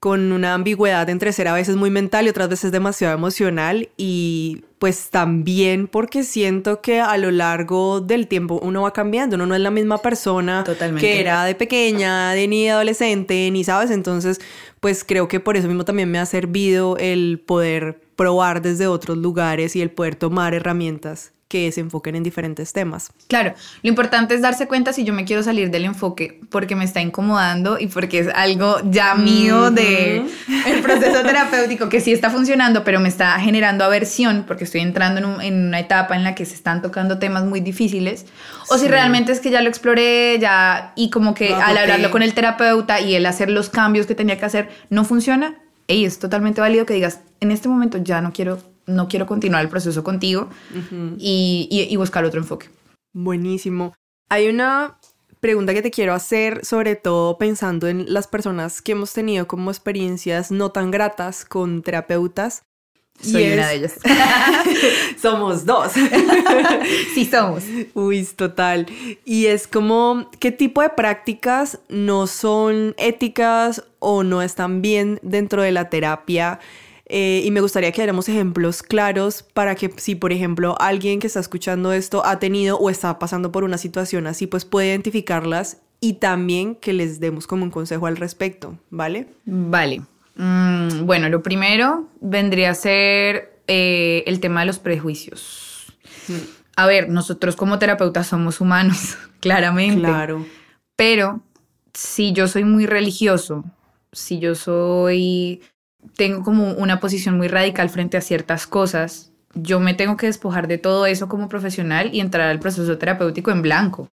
con una ambigüedad entre ser a veces muy mental y otras veces demasiado emocional y pues también porque siento que a lo largo del tiempo uno va cambiando, uno no es la misma persona que era de pequeña, de ni adolescente, ni sabes, entonces pues creo que por eso mismo también me ha servido el poder probar desde otros lugares y el poder tomar herramientas que se enfoquen en diferentes temas. Claro, lo importante es darse cuenta si yo me quiero salir del enfoque porque me está incomodando y porque es algo ya mío de el proceso terapéutico que sí está funcionando, pero me está generando aversión porque estoy entrando en, una etapa en la que se están tocando temas muy difíciles, o si realmente es que ya lo exploré, ya y como que al hablarlo con el terapeuta y el hacer los cambios que tenía que hacer no funciona, y es totalmente válido que digas, en este momento ya no quiero no quiero continuar el proceso contigo y, buscar otro enfoque. Buenísimo. Hay una pregunta que te quiero hacer, sobre todo pensando en las personas que hemos tenido como experiencias no tan gratas con terapeutas. Soy una de ellas. somos dos. sí, somos. Uy, total. Y es como, ¿qué tipo de prácticas no son éticas o no están bien dentro de la terapia? Eh, y me gustaría que diéramos ejemplos claros para que si, por ejemplo, alguien que está escuchando esto ha tenido o está pasando por una situación así, pues puede identificarlas y también que les demos como un consejo al respecto, ¿vale? Vale. Mm, bueno, lo primero vendría a ser eh, el tema de los prejuicios. Hmm. A ver, nosotros como terapeutas somos humanos, claramente. Claro. Pero si yo soy muy religioso, si yo soy tengo como una posición muy radical frente a ciertas cosas, yo me tengo que despojar de todo eso como profesional y entrar al proceso terapéutico en blanco,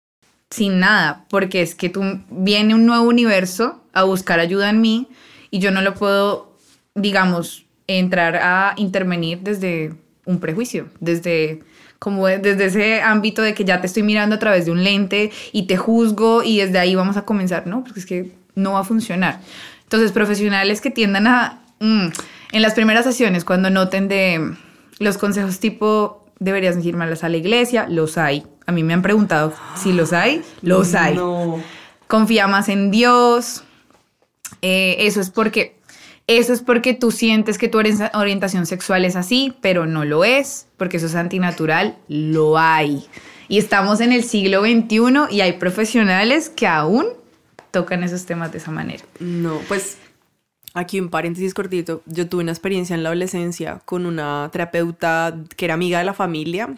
sin nada, porque es que tú viene un nuevo universo a buscar ayuda en mí y yo no lo puedo, digamos, entrar a intervenir desde un prejuicio, desde como desde ese ámbito de que ya te estoy mirando a través de un lente y te juzgo y desde ahí vamos a comenzar, ¿no? Porque es que no va a funcionar. Entonces, profesionales que tiendan a, mm, en las primeras sesiones, cuando noten de los consejos tipo, deberías ir más a la iglesia, los hay. A mí me han preguntado si los hay, los hay. No. Confía más en Dios. Eh, eso es porque eso es porque tú sientes que tu orientación sexual es así, pero no lo es, porque eso es antinatural, lo hay. Y estamos en el siglo XXI y hay profesionales que aún tocan esos temas de esa manera. No, pues aquí un paréntesis cortito, yo tuve una experiencia en la adolescencia con una terapeuta que era amiga de la familia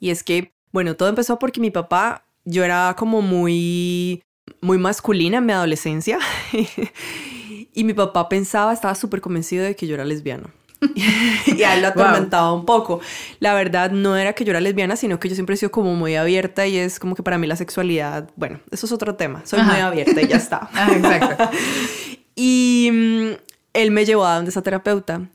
y es que, bueno, todo empezó porque mi papá, yo era como muy, muy masculina en mi adolescencia Y mi papá pensaba, estaba súper convencido de que yo era lesbiana. y a él lo atormentaba un poco. La verdad no era que yo era lesbiana, sino que yo siempre he sido como muy abierta y es como que para mí la sexualidad, bueno, eso es otro tema. Soy muy abierta y ya está. Ah, exacto. Y mm, él me llevó a donde esa terapeuta.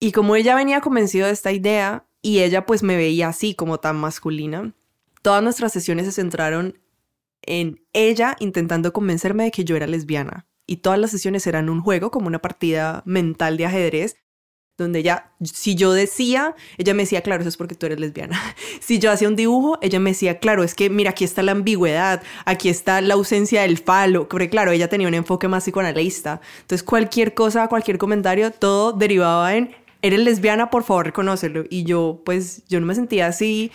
Y como ella venía convencida de esta idea y ella pues me veía así como tan masculina, todas nuestras sesiones se centraron en ella intentando convencerme de que yo era lesbiana y todas las sesiones eran un juego, como una partida mental de ajedrez, donde ella, si yo decía, ella me decía, claro, eso es porque tú eres lesbiana. Si yo hacía un dibujo, ella me decía, claro, es que mira, aquí está la ambigüedad, aquí está la ausencia del falo, porque claro, ella tenía un enfoque más psicoanalista. Entonces, cualquier cosa, cualquier comentario, todo derivaba en, eres lesbiana, por favor, reconócelo. Y yo, pues, yo no me sentía así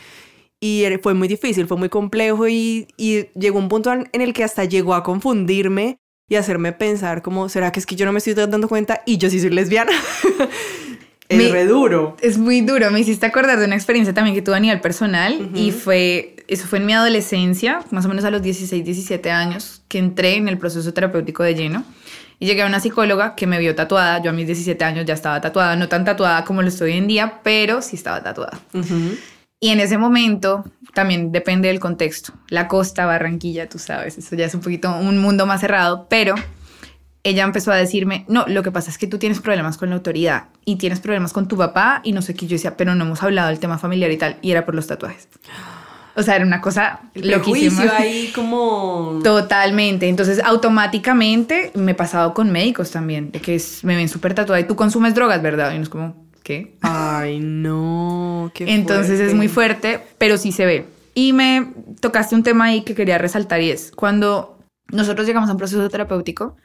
y fue muy difícil, fue muy complejo y, y llegó un punto en el que hasta llegó a confundirme y hacerme pensar como, ¿será que es que yo no me estoy dando cuenta y yo sí soy lesbiana? es re duro. Es muy duro. Me hiciste acordar de una experiencia también que tuve a nivel personal y fue, eso fue en mi adolescencia, más o menos a los 16, 17 años, que entré en el proceso terapéutico de lleno. Y llegué a una psicóloga que me vio tatuada. Yo a mis 17 años ya estaba tatuada, no tan tatuada como lo estoy hoy en día, pero sí estaba tatuada. Y en ese momento, también depende del contexto. La costa, Barranquilla, tú sabes, eso ya es un poquito un mundo más cerrado, pero ella empezó a decirme, no, lo que pasa es que tú tienes problemas con la autoridad y tienes problemas con tu papá y no sé qué. Yo decía, pero no hemos hablado del tema familiar y tal, y era por los tatuajes. O sea, era una cosa loquísima. ahí como... Totalmente. Entonces, automáticamente me he pasado con médicos también, de que me ven súper tatuada y tú consumes drogas, ¿verdad? Y no es como, ¿qué? Ay, no, qué Entonces es muy fuerte, pero sí se ve. Y me tocaste un tema ahí que quería resaltar y es cuando nosotros llegamos a un proceso terapéutico,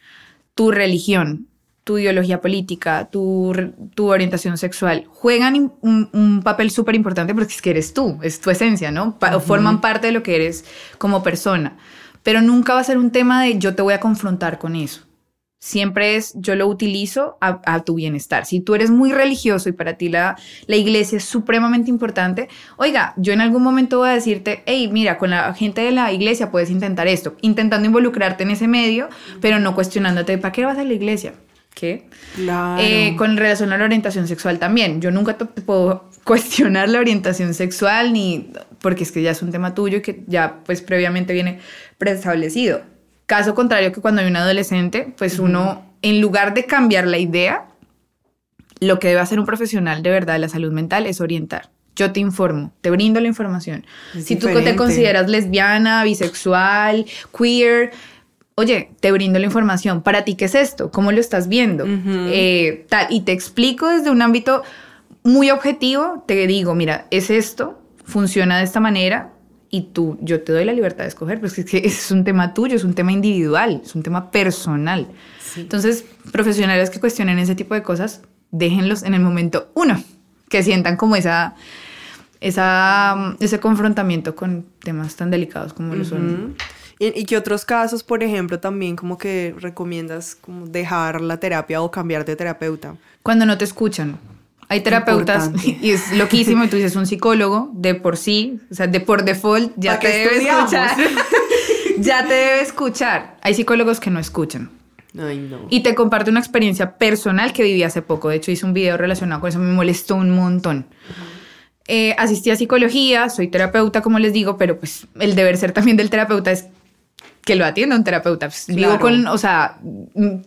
tu religión, tu ideología política, tu, tu orientación sexual juegan un, papel súper importante porque es que eres tú, es tu esencia, ¿no? Forman parte de lo que eres como persona. Pero nunca va a ser un tema de yo te voy a confrontar con eso siempre es yo lo utilizo a, tu bienestar. Si tú eres muy religioso y para ti la, la iglesia es supremamente importante, oiga, yo en algún momento voy a decirte, hey, mira, con la gente de la iglesia puedes intentar esto, intentando involucrarte en ese medio, pero no cuestionándote, ¿para qué vas a la iglesia? ¿Qué? Claro. Eh, con relación a la orientación sexual también. Yo nunca te puedo cuestionar la orientación sexual ni porque es que ya es un tema tuyo y que ya pues previamente viene preestablecido Caso contrario que cuando hay un adolescente, pues uno, en lugar de cambiar la idea, lo que debe hacer un profesional de verdad de la salud mental es orientar. Yo te informo, te brindo la información. si tú te consideras lesbiana, bisexual, queer, oye, te brindo la información. ¿Para ti qué es esto? ¿Cómo lo estás viendo? Eh, tal, y te explico desde un ámbito muy objetivo, te digo, mira, es esto, funciona de esta manera, y tú, yo te doy la libertad de escoger, pero es que es un tema tuyo, es un tema individual, es un tema personal. Entonces, profesionales que cuestionen ese tipo de cosas, déjenlos en el momento uno, que sientan como esa, esa, ese confrontamiento con temas tan delicados como lo son. ¿Y, ¿Y qué otros casos, por ejemplo, también como que recomiendas como dejar la terapia o cambiar de terapeuta? Cuando no te escuchan. Hay terapeutas y es loquísimo y tú dices un psicólogo de por sí, o sea, de por default ya te debe escuchar. ya te debe escuchar. Hay psicólogos que no escuchan. Ay, no. Y te comparto una experiencia personal que viví hace poco. De hecho, hice un video relacionado con eso, me molestó un montón. Eh, asistí a psicología, soy terapeuta, como les digo, pero pues el deber ser también del terapeuta es que lo atienda un terapeuta. Digo con, o sea,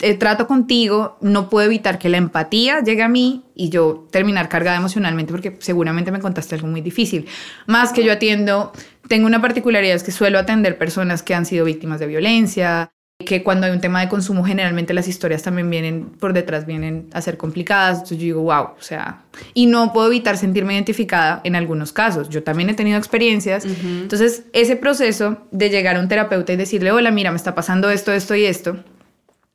eh, trato contigo, no puedo evitar que la empatía llegue a mí y yo terminar cargada emocionalmente porque seguramente me contaste algo muy difícil. Más que yo atiendo, tengo una particularidad es que suelo atender personas que han sido víctimas de violencia, que cuando hay un tema de consumo generalmente las historias también vienen por detrás, vienen a ser complicadas. Entonces yo digo, wow, o sea, y no puedo evitar sentirme identificada en algunos casos. Yo también he tenido experiencias. Entonces ese proceso de llegar a un terapeuta y decirle, hola, mira, me está pasando esto, esto y esto,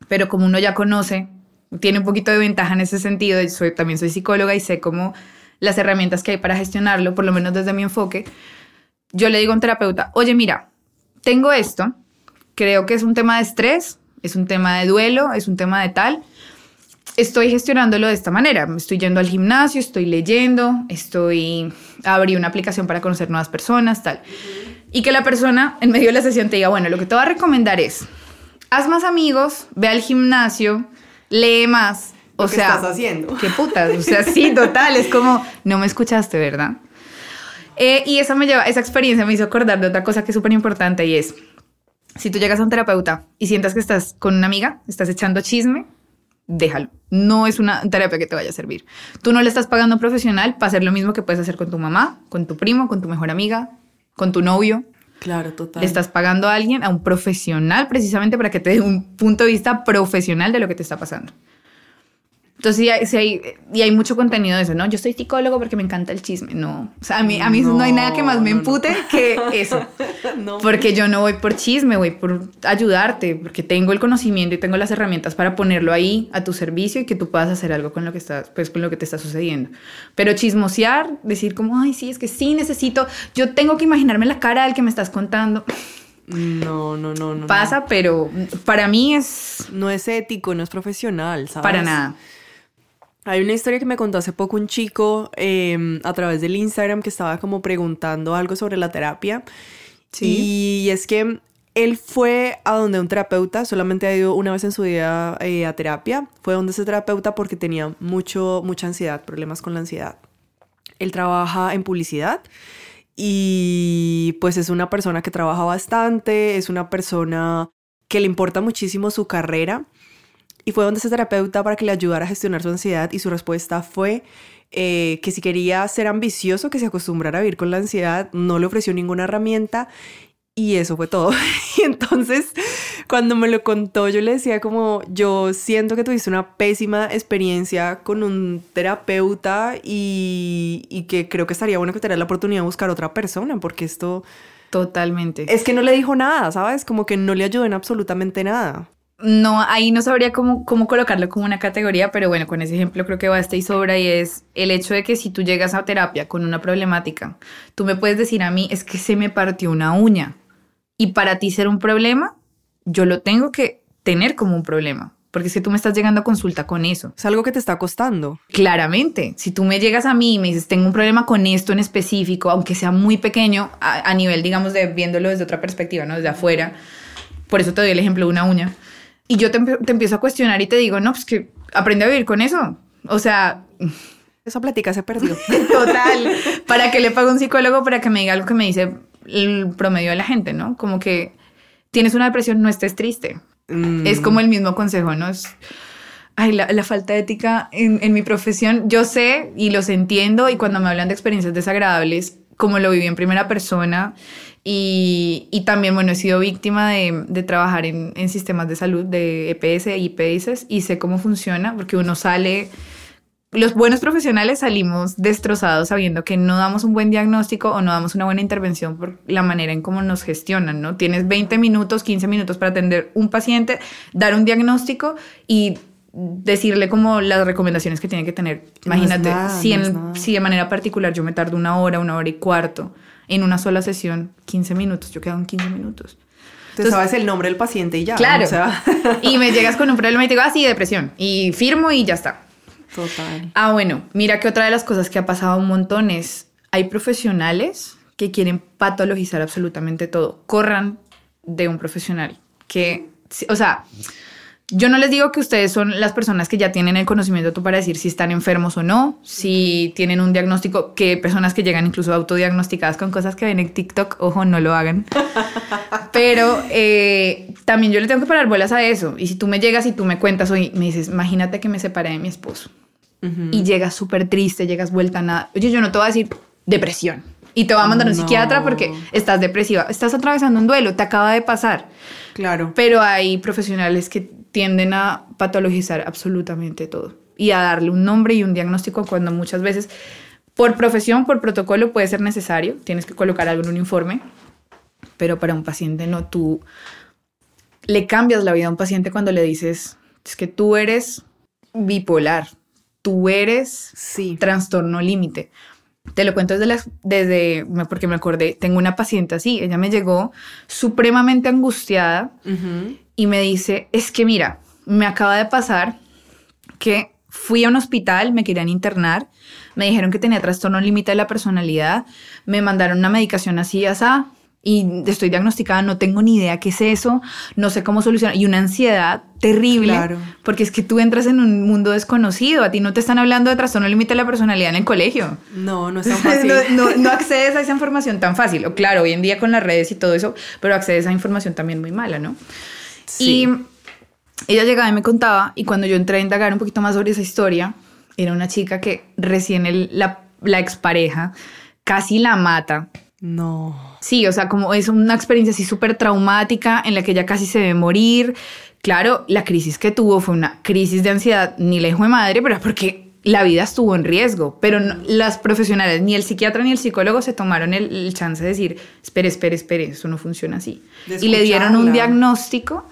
pero como uno ya conoce, tiene un poquito de ventaja en ese sentido, soy, también soy psicóloga y sé cómo las herramientas que hay para gestionarlo, por lo menos desde mi enfoque, yo le digo a un terapeuta, oye, mira, tengo esto, creo que es un tema de estrés, es un tema de duelo, es un tema de tal. Estoy gestionándolo de esta manera. Estoy yendo al gimnasio, estoy leyendo, estoy abrí una aplicación para conocer nuevas personas, tal. Y que la persona en medio de la sesión te diga, bueno, lo que te voy a recomendar es, haz más amigos, ve al gimnasio, lee más. O sea, estás haciendo? Qué putas. O sea, sí, total. Es como, no me escuchaste, ¿verdad? Eh, y eso me lleva, esa experiencia me hizo acordar de otra cosa que es súper importante y es, si tú llegas a un terapeuta y sientas que estás con una amiga, estás echando chisme, déjalo. No es una terapia que te vaya a servir. Tú no le estás pagando a un profesional para hacer lo mismo que puedes hacer con tu mamá, con tu primo, con tu mejor amiga, con tu novio. Claro, total. Le estás pagando a alguien, a un profesional, precisamente para que te dé un punto de vista profesional de lo que te está pasando. Entonces, sí hay, y hay mucho contenido de eso, ¿no? Yo soy psicólogo porque me encanta el chisme. No. O sea, a mí, a mí no, hay nada que más me empute que eso. porque yo no voy por chisme, voy por ayudarte, porque tengo el conocimiento y tengo las herramientas para ponerlo ahí a tu servicio y que tú puedas hacer algo con lo que, está, pues, con lo que te está sucediendo. Pero chismosear, decir como, ay, sí, es que sí necesito, yo tengo que imaginarme la cara del que me estás contando. No, no, no, no. Pasa, pero para mí es... No es ético, no es profesional, ¿sabes? Para nada. Hay una historia que me contó hace poco un chico em, a través del Instagram que estaba como preguntando algo sobre la terapia. Sí. Y es que él fue a donde un terapeuta, solamente ha ido una vez en su vida eh, a terapia, fue donde ese terapeuta porque tenía mucho, mucha ansiedad, problemas con la ansiedad. Él trabaja en publicidad y pues es una persona que trabaja bastante, es una persona que le importa muchísimo su carrera y fue donde ese terapeuta para que le ayudara a gestionar su ansiedad y su respuesta fue eh, que si quería ser ambicioso, que se acostumbrara a vivir con la ansiedad, no le ofreció ninguna herramienta y eso fue todo. y entonces, cuando me lo contó, yo le decía como, yo siento que tuviste una pésima experiencia con un terapeuta y, y que creo que estaría bueno que te la oportunidad de buscar otra persona, porque esto... Totalmente. Es que no le dijo nada, ¿sabes? Como que no le ayudó en absolutamente nada no, ahí no sabría cómo, cómo colocarlo como una categoría, pero bueno, con ese ejemplo creo que basta y sobra y es el hecho de que si tú llegas a terapia con una problemática, tú me puedes decir a mí, es que se me partió una uña y para ti ser un problema, yo lo tengo que tener como un problema. Porque es que tú me estás llegando a consulta con eso. Es algo que te está costando. Claramente. Si tú me llegas a mí y me dices, tengo un problema con esto en específico, aunque sea muy pequeño, a, nivel, digamos, de viéndolo desde otra perspectiva, ¿no? Desde afuera. Por eso te doy el ejemplo de una uña y yo te, empiezo a cuestionar y te digo, no, pues que aprende a vivir con eso. O sea... Esa plática se perdió. Total. ¿Para que le pago a un psicólogo para que me diga algo que me dice el promedio de la gente, no? Como que tienes una depresión, no estés triste. Mm. Es como el mismo consejo, ¿no? Es, ay, la, la falta de ética en, en, mi profesión, yo sé y los entiendo y cuando me hablan de experiencias desagradables, como lo viví en primera persona, y, y, también, bueno, he sido víctima de, de trabajar en, en, sistemas de salud, de EPS e IPS, y sé cómo funciona, porque uno sale, los buenos profesionales salimos destrozados sabiendo que no damos un buen diagnóstico o no damos una buena intervención por la manera en cómo nos gestionan, ¿no? Tienes 20 minutos, 15 minutos para atender un paciente, dar un diagnóstico y decirle como las recomendaciones que tiene que tener. Imagínate, si, si de manera particular yo me tardo una hora, una hora y cuarto en una sola sesión 15 minutos, yo quedo en 15 minutos. Entonces, sabes el nombre del paciente y ya. Claro. y me llegas con un problema y te digo, ah, sí, depresión. Y firmo y ya está. Total. Ah, bueno, mira que otra de las cosas que ha pasado un montón es, hay profesionales que quieren patologizar absolutamente todo. Corran de un profesional que, o sea, yo no les digo que ustedes son las personas que ya tienen el conocimiento tú para decir si están enfermos o no, si tienen un diagnóstico, que personas que llegan incluso autodiagnosticadas con cosas que ven en TikTok, ojo, no lo hagan. Pero eh, también yo le tengo que parar bolas a eso. Y si tú me llegas y tú me cuentas hoy, me dices, imagínate que me separé de mi esposo. Y llegas súper triste, llegas vuelta a nada. Oye, yo no te voy a decir depresión Y te va a mandar un psiquiatra porque estás depresiva, estás atravesando un duelo, te acaba de pasar. Claro. Pero hay profesionales que tienden a patologizar absolutamente todo y a darle un nombre y un diagnóstico cuando muchas veces por profesión, por protocolo puede ser necesario, tienes que colocar algo en un informe, pero para un paciente no, tú le cambias la vida a un paciente cuando le dices, es que tú eres bipolar, tú eres sí. trastorno límite. Te lo cuento desde, desde, porque me acordé, tengo una paciente así, ella me llegó supremamente angustiada y me dice, es que mira, me acaba de pasar que fui a un hospital, me querían internar, me dijeron que tenía trastorno límite de la personalidad, me mandaron una medicación así, así, y estoy diagnosticada, no tengo ni idea qué es eso, no sé cómo solucionar, y una ansiedad terrible, porque es que tú entras en un mundo desconocido, a ti no te están hablando de trastorno límite de la personalidad en el colegio. No, no es tan fácil. no, accedes a esa información tan fácil, o claro, hoy en día con las redes y todo eso, pero accedes a información también muy mala, ¿no? Sí. Y ella llegaba y me contaba, y cuando yo entré a indagar un poquito más sobre esa historia, era una chica que recién el, la, la expareja casi la mata. No. Sí, o sea, como es una experiencia así súper traumática en la que ella casi se debe morir. Claro, la crisis que tuvo fue una crisis de ansiedad, ni la hijo de madre, pero es porque la vida estuvo en riesgo. Pero las profesionales, ni el psiquiatra ni el psicólogo se tomaron el, chance de decir, espere, espere, espere, eso no funciona así. Y le dieron un diagnóstico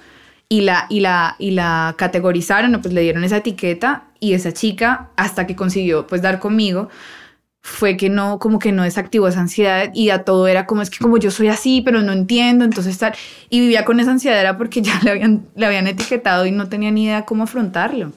y la, y la, y la categorizaron, pues le dieron esa etiqueta y esa chica, hasta que consiguió pues dar conmigo, fue que no, como que no desactivó esa ansiedad y a todo era como es que como yo soy así, pero no entiendo, entonces estar, y vivía con esa ansiedad era porque ya le habían, le habían etiquetado y no tenía ni idea cómo afrontarlo.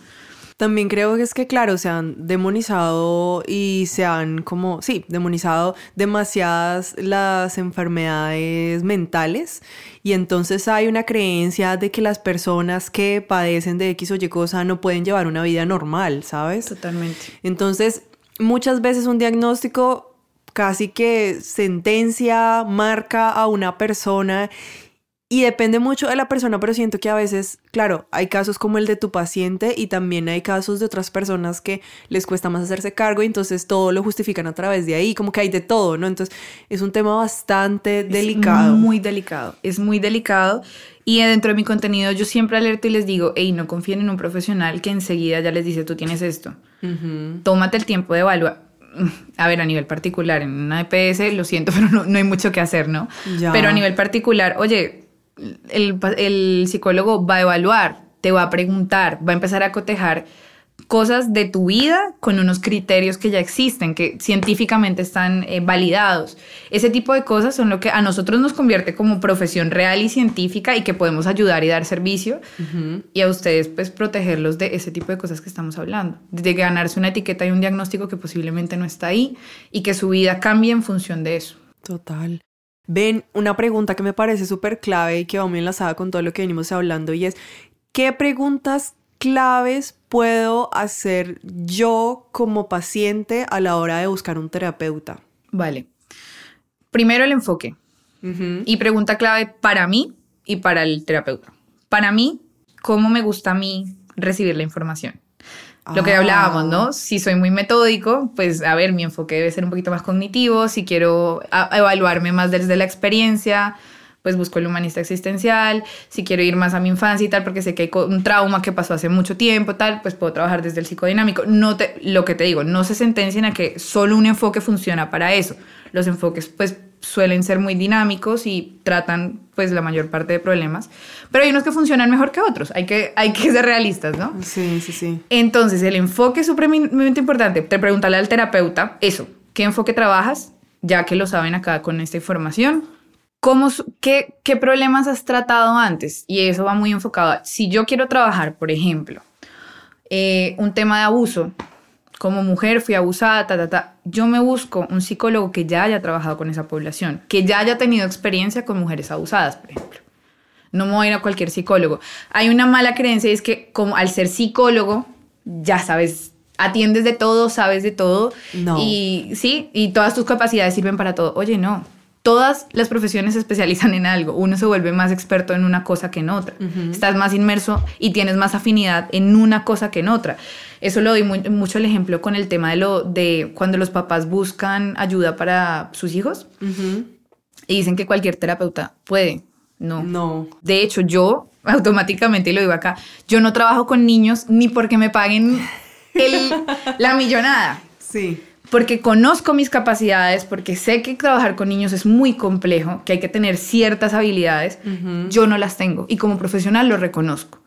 También creo que es que, claro, se han demonizado y se han como, sí, demonizado demasiadas las enfermedades mentales y entonces hay una creencia de que las personas que padecen de X o Y cosa no pueden llevar una vida normal, ¿sabes? Totalmente. Entonces, muchas veces un diagnóstico casi que sentencia, marca a una persona y depende mucho de la persona, pero siento que a veces, claro, hay casos como el de tu paciente y también hay casos de otras personas que les cuesta más hacerse cargo y entonces todo lo justifican a través de ahí, como que hay de todo, ¿no? Entonces es un tema bastante delicado. Muy delicado, es muy delicado. Y dentro de mi contenido yo siempre alerto y les digo, hey, no confíen en un profesional que enseguida ya les dice, tú tienes esto. Tómate el tiempo de evaluar a ver, a nivel particular, en una EPS, lo siento, pero no, no hay mucho que hacer, ¿no? Pero a nivel particular, oye, el, psicólogo va a evaluar, te va a preguntar, va a empezar a cotejar cosas de tu vida con unos criterios que ya existen, que científicamente están eh, validados. Ese tipo de cosas son lo que a nosotros nos convierte como profesión real y científica y que podemos ayudar y dar servicio y a ustedes pues protegerlos de ese tipo de cosas que estamos hablando, de ganarse una etiqueta y un diagnóstico que posiblemente no está ahí y que su vida cambie en función de eso. Total. Ven, una pregunta que me parece súper clave y que va muy enlazada con todo lo que venimos hablando y es, ¿qué preguntas claves puedo hacer yo como paciente a la hora de buscar un terapeuta? Vale. Primero el enfoque. Y pregunta clave para mí y para el terapeuta. Para mí, ¿cómo me gusta a mí recibir la información? Lo que hablábamos, ¿no? Ah. Si soy muy metódico, pues a ver, mi enfoque debe ser un poquito más cognitivo. Si quiero evaluarme más desde la experiencia, pues busco el humanista existencial. Si quiero ir más a mi infancia y tal, porque sé que hay un trauma que pasó hace mucho tiempo, tal, pues puedo trabajar desde el psicodinámico. No te, lo que te digo, no se sentencien a que solo un enfoque funciona para eso. Los enfoques, pues suelen ser muy dinámicos y tratan pues la mayor parte de problemas, pero hay unos que funcionan mejor que otros, hay que, hay que ser realistas, ¿no? Sí, sí, sí. Entonces el enfoque es supremamente importante, te preguntarle al terapeuta eso, ¿qué enfoque trabajas? Ya que lo saben acá con esta información. ¿Cómo, qué, ¿Qué problemas has tratado antes? Y eso va muy enfocado. Si yo quiero trabajar, por ejemplo, eh, un tema de abuso, como mujer fui abusada, ta, ta, ta. Yo me busco un psicólogo que ya haya trabajado con esa población, que ya haya tenido experiencia con mujeres abusadas, por ejemplo. No me voy a ir a cualquier psicólogo. Hay una mala creencia y es que como al ser psicólogo, ya sabes, atiendes de todo, sabes de todo. No. Y sí, y todas tus capacidades sirven para todo. Oye, no. Todas las profesiones se especializan en algo. Uno se vuelve más experto en una cosa que en otra. Estás más inmerso y tienes más afinidad en una cosa que en otra. Eso lo doy mucho el ejemplo con el tema de lo de cuando los papás buscan ayuda para sus hijos y dicen que cualquier terapeuta puede. No. No. De hecho, yo automáticamente, y lo digo acá, yo no trabajo con niños ni porque me paguen el, la millonada. Sí porque conozco mis capacidades, porque sé que trabajar con niños es muy complejo, que hay que tener ciertas habilidades, yo no las tengo y como profesional lo reconozco.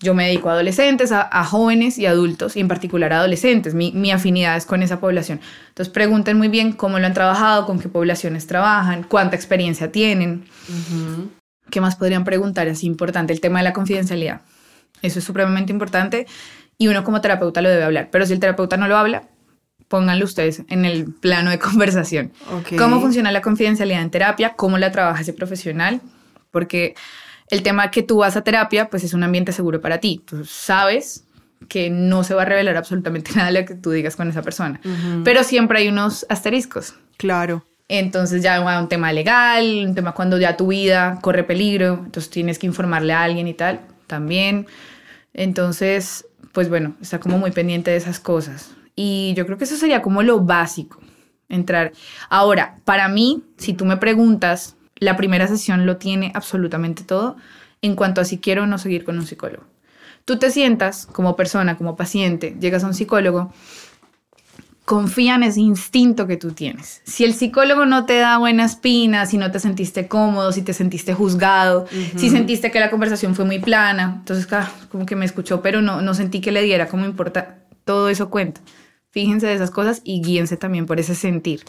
Yo me dedico a adolescentes, a, jóvenes y adultos, y en particular a adolescentes. Mi, afinidad es con esa población. Entonces pregunten muy bien cómo lo han trabajado, con qué poblaciones trabajan, cuánta experiencia tienen. ¿Qué más podrían preguntar? Es importante el tema de la confidencialidad. Eso es supremamente importante y uno como terapeuta lo debe hablar. Pero si el terapeuta no lo habla, pónganlo ustedes en el plano de conversación. ¿Cómo funciona la confidencialidad en terapia? ¿Cómo la trabaja ese profesional? Porque el tema que tú vas a terapia, pues es un ambiente seguro para ti. Tú sabes que no se va a revelar absolutamente nada de lo que tú digas con esa persona. Pero siempre hay unos asteriscos. Claro. Entonces ya va un tema legal, un tema cuando ya tu vida corre peligro, entonces tienes que informarle a alguien y tal, también. Entonces, pues bueno, está como muy pendiente de esas cosas. Y yo creo que eso sería como lo básico, entrar. Ahora, para mí, si tú me preguntas, la primera sesión lo tiene absolutamente todo en cuanto a si quiero o no seguir con un psicólogo. Tú te sientas como persona, como paciente, llegas a un psicólogo, confía en ese instinto que tú tienes. Si el psicólogo no te da buenas pinas, si no te sentiste cómodo, si te sentiste juzgado, si sentiste que la conversación fue muy plana, entonces como que me escuchó, pero no, no sentí que le diera como importa, todo eso cuenta. Fíjense de esas cosas y guíense también por ese sentir.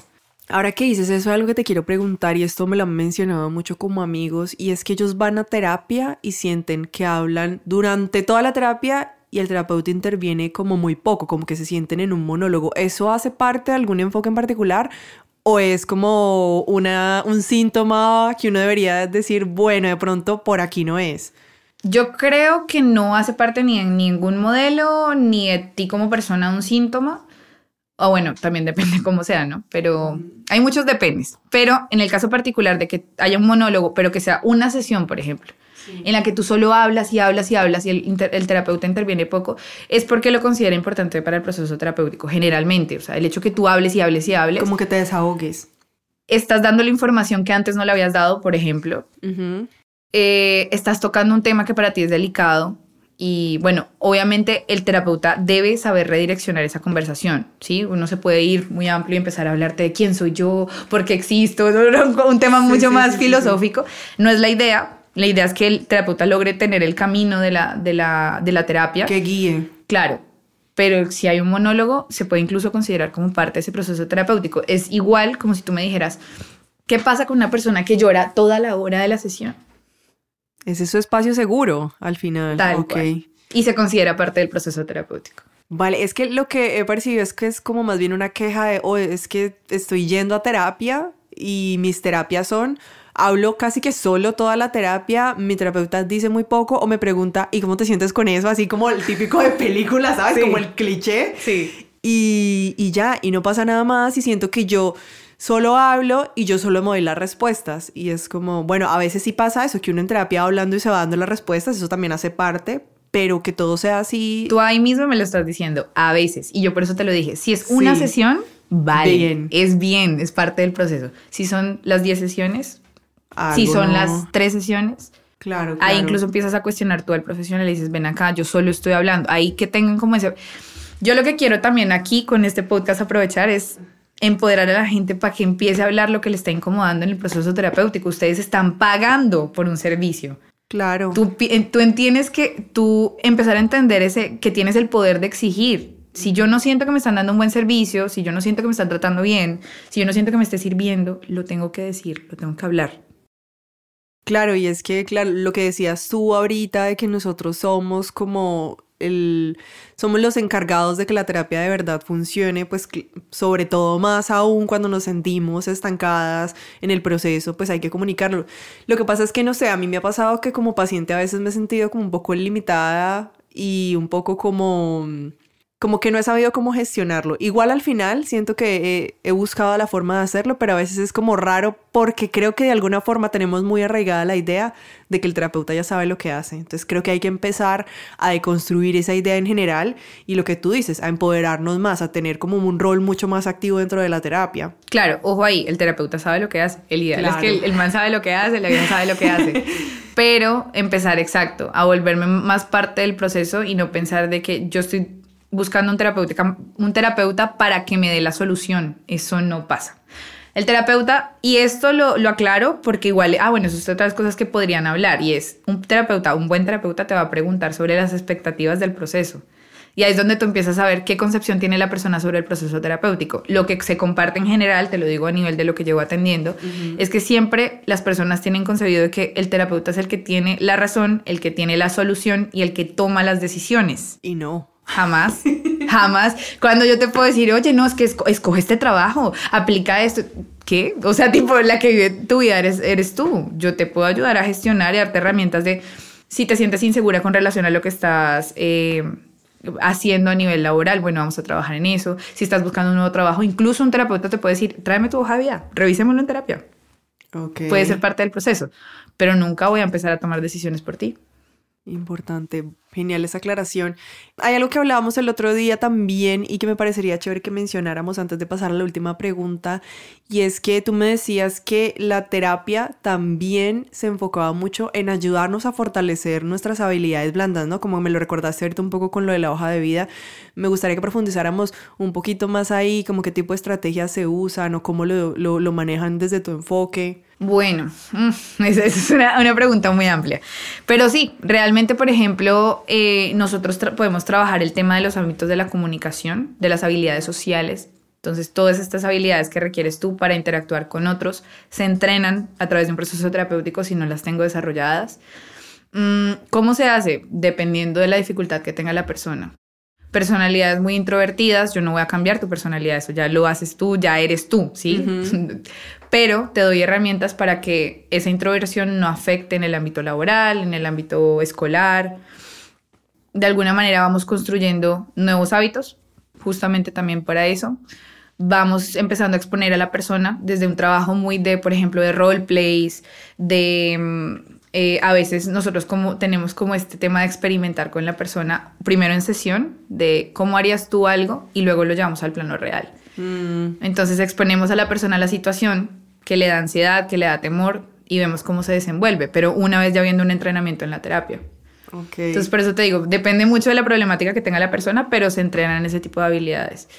Ahora que dices eso, es algo que te quiero preguntar y esto me lo han mencionado mucho como amigos y es que ellos van a terapia y sienten que hablan durante toda la terapia y el terapeuta interviene como muy poco, como que se sienten en un monólogo. ¿Eso hace parte de algún enfoque en particular o es como una, un síntoma que uno debería decir, bueno, de pronto por aquí no es? Yo creo que no hace parte ni en ningún modelo, ni de ti como persona un síntoma. O bueno, también depende cómo sea, ¿no? Pero hay muchos dependes. Pero en el caso particular de que haya un monólogo, pero que sea una sesión, por ejemplo, en la que tú solo hablas y hablas y hablas y el, el, terapeuta interviene poco, es porque lo considera importante para el proceso terapéutico, generalmente. O sea, el hecho que tú hables y hables y hables. Como que te desahogues. Estás dando la información que antes no le habías dado, por ejemplo. Eh, estás tocando un tema que para ti es delicado y bueno, obviamente el terapeuta debe saber redireccionar esa conversación, ¿sí? Uno se puede ir muy amplio y empezar a hablarte de quién soy yo, por qué existo, un tema mucho más filosófico. No es la idea, la idea es que el terapeuta logre tener el camino de la, de la, de la terapia. Que guíe. Claro, pero si hay un monólogo, se puede incluso considerar como parte de ese proceso terapéutico. Es igual como si tú me dijeras, ¿qué pasa con una persona que llora toda la hora de la sesión? Ese es su espacio seguro al final. Tal Y se considera parte del proceso terapéutico. Vale, es que lo que he percibido es que es como más bien una queja de, oh, es que estoy yendo a terapia y mis terapias son, hablo casi que solo toda la terapia, mi terapeuta dice muy poco o me pregunta, ¿y cómo te sientes con eso? Así como el típico de película, ¿sabes? Como el cliché. Sí. Y, y ya, y no pasa nada más y siento que yo solo hablo y yo solo me doy las respuestas. Y es como, bueno, a veces sí pasa eso, que uno en terapia hablando y se va dando las respuestas, eso también hace parte, pero que todo sea así. Tú ahí mismo me lo estás diciendo, a veces, y yo por eso te lo dije, si es una sesión, vale, bien. es bien, es parte del proceso. Si son las 10 sesiones, si son las 3 sesiones, Claro, Ahí incluso empiezas a cuestionar tú al profesional y dices, ven acá, yo solo estoy hablando. Ahí que tengan como ese... Yo lo que quiero también aquí con este podcast aprovechar es empoderar a la gente para que empiece a hablar lo que le está incomodando en el proceso terapéutico. Ustedes están pagando por un servicio. Claro. Tú, tú entiendes que tú empezar a entender ese, que tienes el poder de exigir. Si yo no siento que me están dando un buen servicio, si yo no siento que me están tratando bien, si yo no siento que me esté sirviendo, lo tengo que decir, lo tengo que hablar. Claro, y es que, claro, lo que decías tú ahorita de que nosotros somos como somos los encargados de que la terapia de verdad funcione, pues sobre todo más aún cuando nos sentimos estancadas en el proceso, pues hay que comunicarlo. Lo que pasa es que, no sé, a mí me ha pasado que como paciente a veces me he sentido como un poco limitada y un poco como como que no he sabido cómo gestionarlo. Igual al final siento que he, buscado la forma de hacerlo, pero a veces es como raro porque creo que de alguna forma tenemos muy arraigada la idea de que el terapeuta ya sabe lo que hace. Entonces creo que hay que empezar a deconstruir esa idea en general y lo que tú dices, a empoderarnos más, a tener como un rol mucho más activo dentro de la terapia. Claro, ojo ahí, el terapeuta sabe lo que hace. El ideal es que el, man sabe lo que hace, la vida sabe lo que hace. pero empezar exacto, a volverme más parte del proceso y no pensar de que yo estoy buscando un terapeuta, un terapeuta para que me dé la solución. Eso no pasa. El terapeuta, y esto lo, lo aclaro porque igual, ah, bueno, eso es otras cosas que podrían hablar, y es un terapeuta, un buen terapeuta te va a preguntar sobre las expectativas del proceso. Y ahí es donde tú empiezas a ver qué concepción tiene la persona sobre el proceso terapéutico. Lo que se comparte en general, te lo digo a nivel de lo que llevo atendiendo, es que siempre las personas tienen concebido que el terapeuta es el que tiene la razón, el que tiene la solución y el que toma las decisiones. Y no. Jamás, jamás. Cuando yo te puedo decir, oye, no, es que escoge este trabajo, aplica esto. ¿Qué? O sea, tipo, la que vive tu vida eres, eres tú. Yo te puedo ayudar a gestionar y darte herramientas de si te sientes insegura con relación a lo que estás eh, haciendo a nivel laboral, bueno, vamos a trabajar en eso. Si estás buscando un nuevo trabajo, incluso un terapeuta te puede decir, tráeme tu hoja de vida, revisémoslo en terapia. Okay. Puede ser parte del proceso, pero nunca voy a empezar a tomar decisiones por ti. Importante, genial esa aclaración. Hay algo que hablábamos el otro día también y que me parecería chévere que mencionáramos antes de pasar a la última pregunta y es que tú me decías que la terapia también se enfocaba mucho en ayudarnos a fortalecer nuestras habilidades blandas, ¿no? Como me lo recordaste ahorita un poco con lo de la hoja de vida, me gustaría que profundizáramos un poquito más ahí, como qué tipo de estrategias se usan o cómo lo, lo, lo manejan desde tu enfoque. Bueno, mm, esa es una, una, pregunta muy amplia. Pero sí, realmente, por ejemplo, eh, nosotros podemos trabajar el tema de los ámbitos de la comunicación, de las habilidades sociales. Entonces, todas estas habilidades que requieres tú para interactuar con otros se entrenan a través de un proceso terapéutico si no las tengo desarrolladas. Mm, ¿Cómo se hace? Dependiendo de la dificultad que tenga la persona personalidades muy introvertidas, yo no voy a cambiar tu personalidad, eso ya lo haces tú, ya eres tú, ¿sí? Pero te doy herramientas para que esa introversión no afecte en el ámbito laboral, en el ámbito escolar. De alguna manera vamos construyendo nuevos hábitos, justamente también para eso. Vamos empezando a exponer a la persona desde un trabajo muy de, por ejemplo, de roleplays, de mm, eh, a veces nosotros como tenemos como este tema de experimentar con la persona, primero en sesión, de cómo harías tú algo y luego lo llevamos al plano real. Mm. Entonces exponemos a la persona a la situación que le da ansiedad, que le da temor y vemos cómo se desenvuelve, pero una vez ya viendo un entrenamiento en la terapia. Entonces por eso te digo, depende mucho de la problemática que tenga la persona, pero se entrenan en ese tipo de habilidades.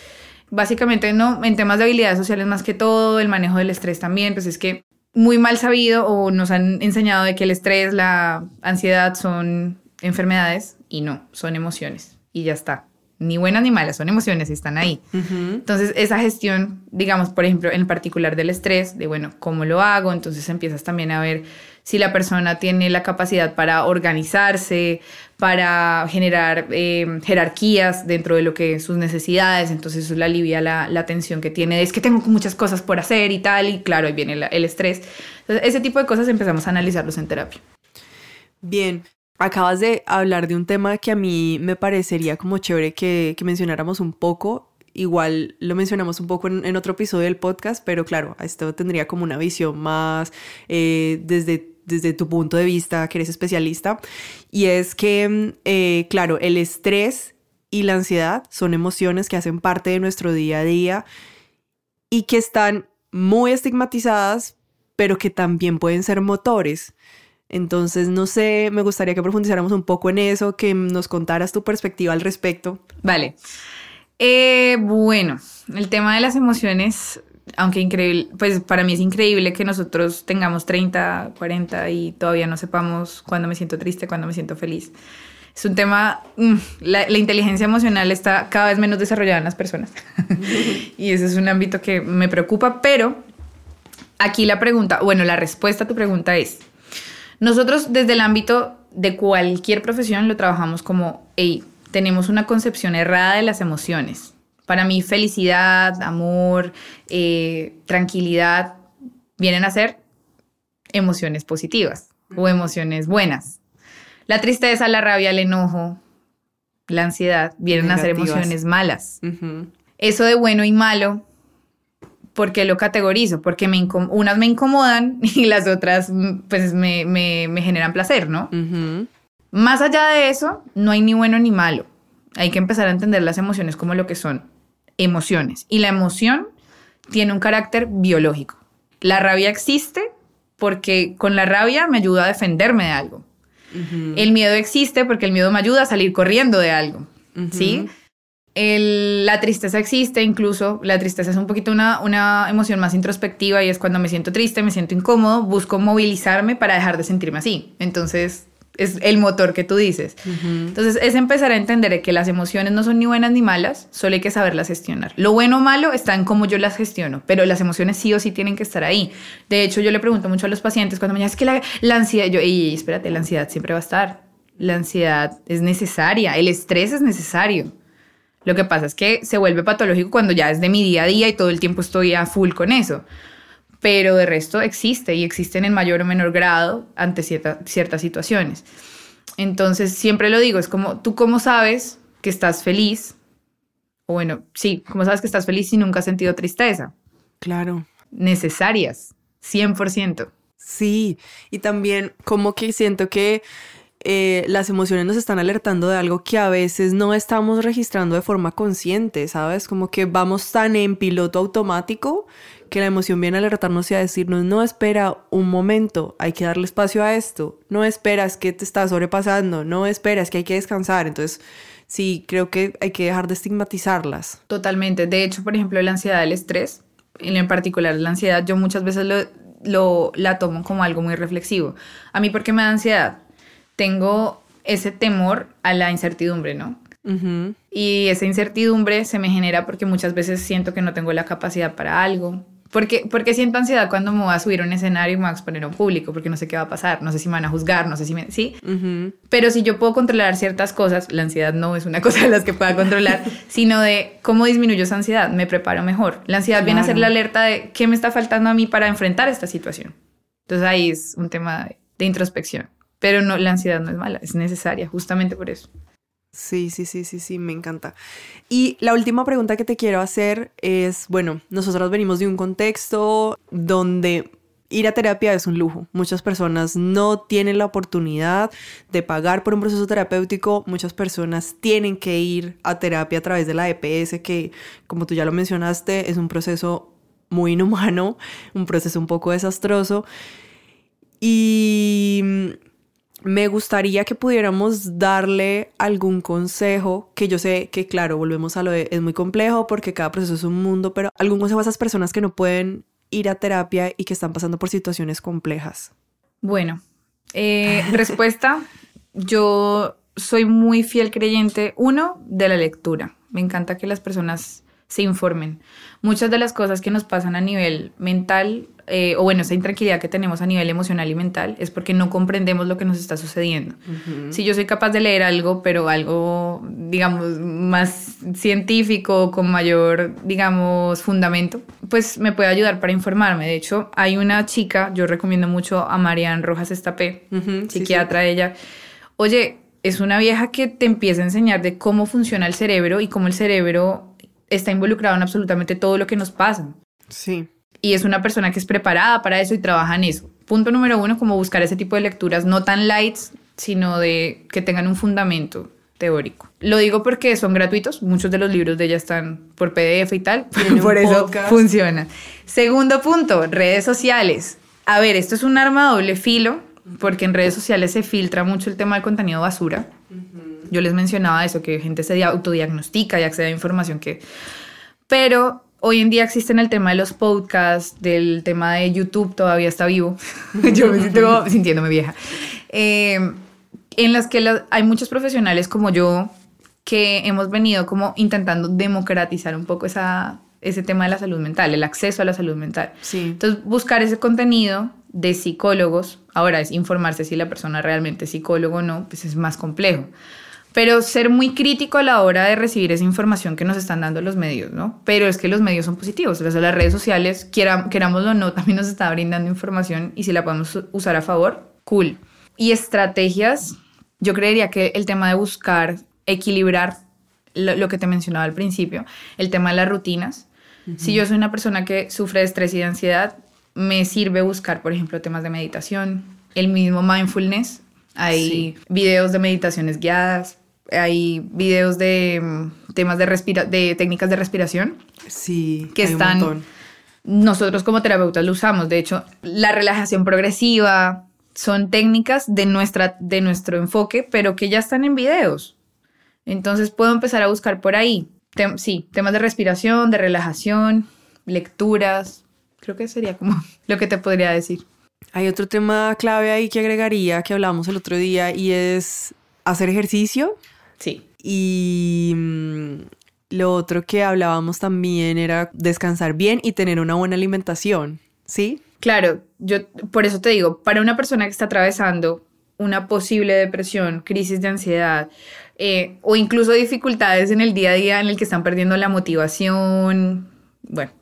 Básicamente, no, en temas de habilidades sociales más que todo, el manejo del estrés también, pues es que muy mal sabido o nos han enseñado de que el estrés, la ansiedad son enfermedades y no, son emociones y ya está. Ni buenas ni malas, son emociones y están ahí. Entonces, esa gestión, digamos, por ejemplo, en particular del estrés, de bueno, ¿cómo lo hago? Entonces empiezas también a ver si la persona tiene la capacidad para organizarse, para generar eh, jerarquías dentro de lo que sus necesidades, entonces eso le alivia la, la, tensión que tiene, es que tengo muchas cosas por hacer y tal, y claro, ahí viene el estrés. Entonces, ese tipo de cosas empezamos a analizarlos en terapia. Bien, acabas de hablar de un tema que a mí me parecería como chévere que, que mencionáramos un poco Igual lo mencionamos un poco en, otro episodio del podcast, pero claro, esto tendría como una visión más eh, desde desde tu punto de vista, que eres especialista, y es que, eh, claro, el estrés y la ansiedad son emociones que hacen parte de nuestro día a día y que están muy estigmatizadas, pero que también pueden ser motores. Entonces, no sé, me gustaría que profundizáramos un poco en eso, que nos contaras tu perspectiva al respecto. Vale. Eh, bueno, el tema de las emociones aunque increíble, pues para mí es increíble que nosotros tengamos 30, 40 y todavía no sepamos cuándo me siento triste, cuándo me siento feliz. Es un tema, mm, la, inteligencia emocional está cada vez menos desarrollada en las personas. y ese es un ámbito que me preocupa, pero aquí la pregunta, bueno, la respuesta a tu pregunta es, nosotros desde el ámbito de cualquier profesión lo trabajamos como, hey, tenemos una concepción errada de las emociones para mí felicidad, amor, eh, tranquilidad vienen a ser emociones positivas o emociones buenas. La tristeza, la rabia, el enojo la ansiedad, vienen a ser emociones malas. Eso de bueno y malo, ¿por qué lo categorizo? Porque me unas me incomodan y las otras mm, pues me, me- me generan placer, ¿no? Más allá de eso, no hay ni bueno ni malo. Hay que empezar a entender las emociones como lo que son emociones. Y la emoción tiene un carácter biológico. La rabia existe porque con la rabia me ayuda a defenderme de algo. El miedo existe porque el miedo me ayuda a salir corriendo de algo. ¿Sí? El- la tristeza existe, incluso la tristeza es un poquito una, una emoción más introspectiva y es cuando me siento triste, me siento incómodo, busco movilizarme para dejar de sentirme así. Entonces, es el motor que tú dices. Entonces, es empezar a entender que las emociones no son ni buenas ni malas, solo hay que saberlas gestionar. Lo bueno o malo está en cómo yo las gestiono, pero las emociones sí o sí tienen que estar ahí. De hecho, yo le pregunto mucho a los pacientes cuando me dicen, es que la, la ansiedad, yo, y espérate, la ansiedad siempre va a estar. La ansiedad es necesaria, el estrés es necesario. Lo que pasa es que se vuelve patológico cuando ya es de mi día a día y todo el tiempo estoy a full con eso. Pero de resto existe y existen en mayor o menor grado ante cierta- ciertas situaciones. Entonces, siempre lo digo, es como, ¿tú cómo sabes que estás feliz? O bueno, sí, ¿cómo sabes que estás feliz si nunca has sentido tristeza? Claro. Necesarias, 100%. Sí, y también como que siento que eh, las emociones nos están alertando de algo que a veces no estamos registrando de forma consciente, ¿sabes? Como que vamos tan en piloto automático que la emoción viene a alertarnos y a decirnos, no espera un momento, hay que darle espacio a esto, no esperas que te está sobrepasando, no esperas que hay que descansar, entonces sí, creo que hay que dejar de estigmatizarlas. Totalmente. De hecho, por ejemplo, la ansiedad, el estrés, en particular la ansiedad, yo muchas veces lo, lo- la tomo como algo muy reflexivo. A mí, ¿por qué me da ansiedad? Tengo ese temor a la incertidumbre, ¿no? Y esa incertidumbre se me genera porque muchas veces siento que no tengo la capacidad para algo. Porque, porque siento ansiedad cuando me voy a subir a un escenario y me voy a exponer a un público, porque no sé qué va a pasar, no sé si me van a juzgar, no sé si me... ¿Sí? Pero si yo puedo controlar ciertas cosas, la ansiedad no es una cosa de las que pueda controlar, sino de cómo disminuyo esa ansiedad, me preparo mejor. La ansiedad viene a ser la alerta de qué me está faltando a mí para enfrentar esta situación. Entonces ahí es un tema de, de introspección. Pero no, la ansiedad no es mala, es necesaria justamente por eso. Sí, sí, sí, sí, sí, me encanta. Y la última pregunta que te quiero hacer es, bueno, nosotros venimos de un contexto donde ir a terapia es un lujo. Muchas personas no tienen la oportunidad de pagar por un proceso terapéutico. Muchas personas tienen que ir a terapia a través de la EPS, que como tú ya lo mencionaste, es un proceso muy inhumano, un proceso un poco desastroso. Y me gustaría que pudiéramos darle algún consejo, que yo sé que, claro, volvemos a lo de, es muy complejo porque cada proceso es un mundo, pero algún consejo a esas personas que no pueden ir a terapia y que están pasando por situaciones complejas. Bueno, eh, respuesta, yo soy muy fiel creyente, uno, de la lectura. Me encanta que las personas se informen. Muchas de las cosas que nos pasan a nivel mental, eh, o bueno, esa intranquilidad que tenemos a nivel emocional y mental, es porque no comprendemos lo que nos está sucediendo. Si yo soy capaz de leer algo, pero algo, digamos, más científico, con mayor, digamos, fundamento, pues me puede ayudar para informarme. De hecho, hay una chica, yo recomiendo mucho a Marian Rojas Estapé, sí, psiquiatra ella. Oye, es una vieja que te empieza a enseñar de cómo funciona el cerebro y cómo el cerebro está involucrado en absolutamente todo lo que nos pasa. Sí. Y es una persona que es preparada para eso y trabaja en eso. Punto número uno, como buscar ese tipo de lecturas, no tan lights, sino de que tengan un fundamento teórico. Lo digo porque son gratuitos, muchos de los libros de ella están por PDF y tal, Tiene por eso podcast. funciona. Segundo punto, redes sociales. A ver, esto es un arma a doble filo, porque en redes sociales se filtra mucho el tema del contenido basura. Yo les mencionaba eso, que gente se dia- autodiagnostica y accede a información que... Pero hoy en día existen el tema de los podcasts, del tema de YouTube, todavía está vivo. Yo me siento sintiéndome vieja. Eh, en las que la- hay muchos profesionales como yo que hemos venido como intentando democratizar un poco esa, ese tema de la salud mental, el acceso a la salud mental. Sí. Entonces, buscar ese contenido de psicólogos, ahora es informarse si la persona realmente es psicólogo o no, pues es más complejo. Pero ser muy crítico a la hora de recibir esa información que nos están dando los medios, ¿no? Pero es que los medios son positivos, o sea, las redes sociales, quiera, querámoslo o no, también nos está brindando información y si la podemos usar a favor, cool. Y estrategias, yo creería que el tema de buscar equilibrar lo, que te mencionaba al principio, el tema de las rutinas. Si yo soy una persona que sufre de estrés y de ansiedad, me sirve buscar, por ejemplo, temas de meditación, el mismo mindfulness. Hay videos de meditaciones guiadas, hay videos de mm, temas de, de técnicas de respiración. Sí, que están. nosotros como terapeutas lo usamos. De hecho, la relajación progresiva son técnicas de, nuestra, de nuestro enfoque, pero que ya están en videos. Entonces puedo empezar a buscar por ahí. sí, temas de respiración, de relajación, lecturas. Creo que sería como lo que te podría decir. Hay otro tema clave ahí que agregaría que hablamos el otro día y es hacer ejercicio. Sí. Y mm, lo otro que hablábamos también era descansar bien y tener una buena alimentación. ¿Sí? Claro, yo por eso te digo, para una persona que está atravesando una posible depresión, crisis de ansiedad eh, o incluso dificultades en el día a día en el que están perdiendo la motivación, bueno,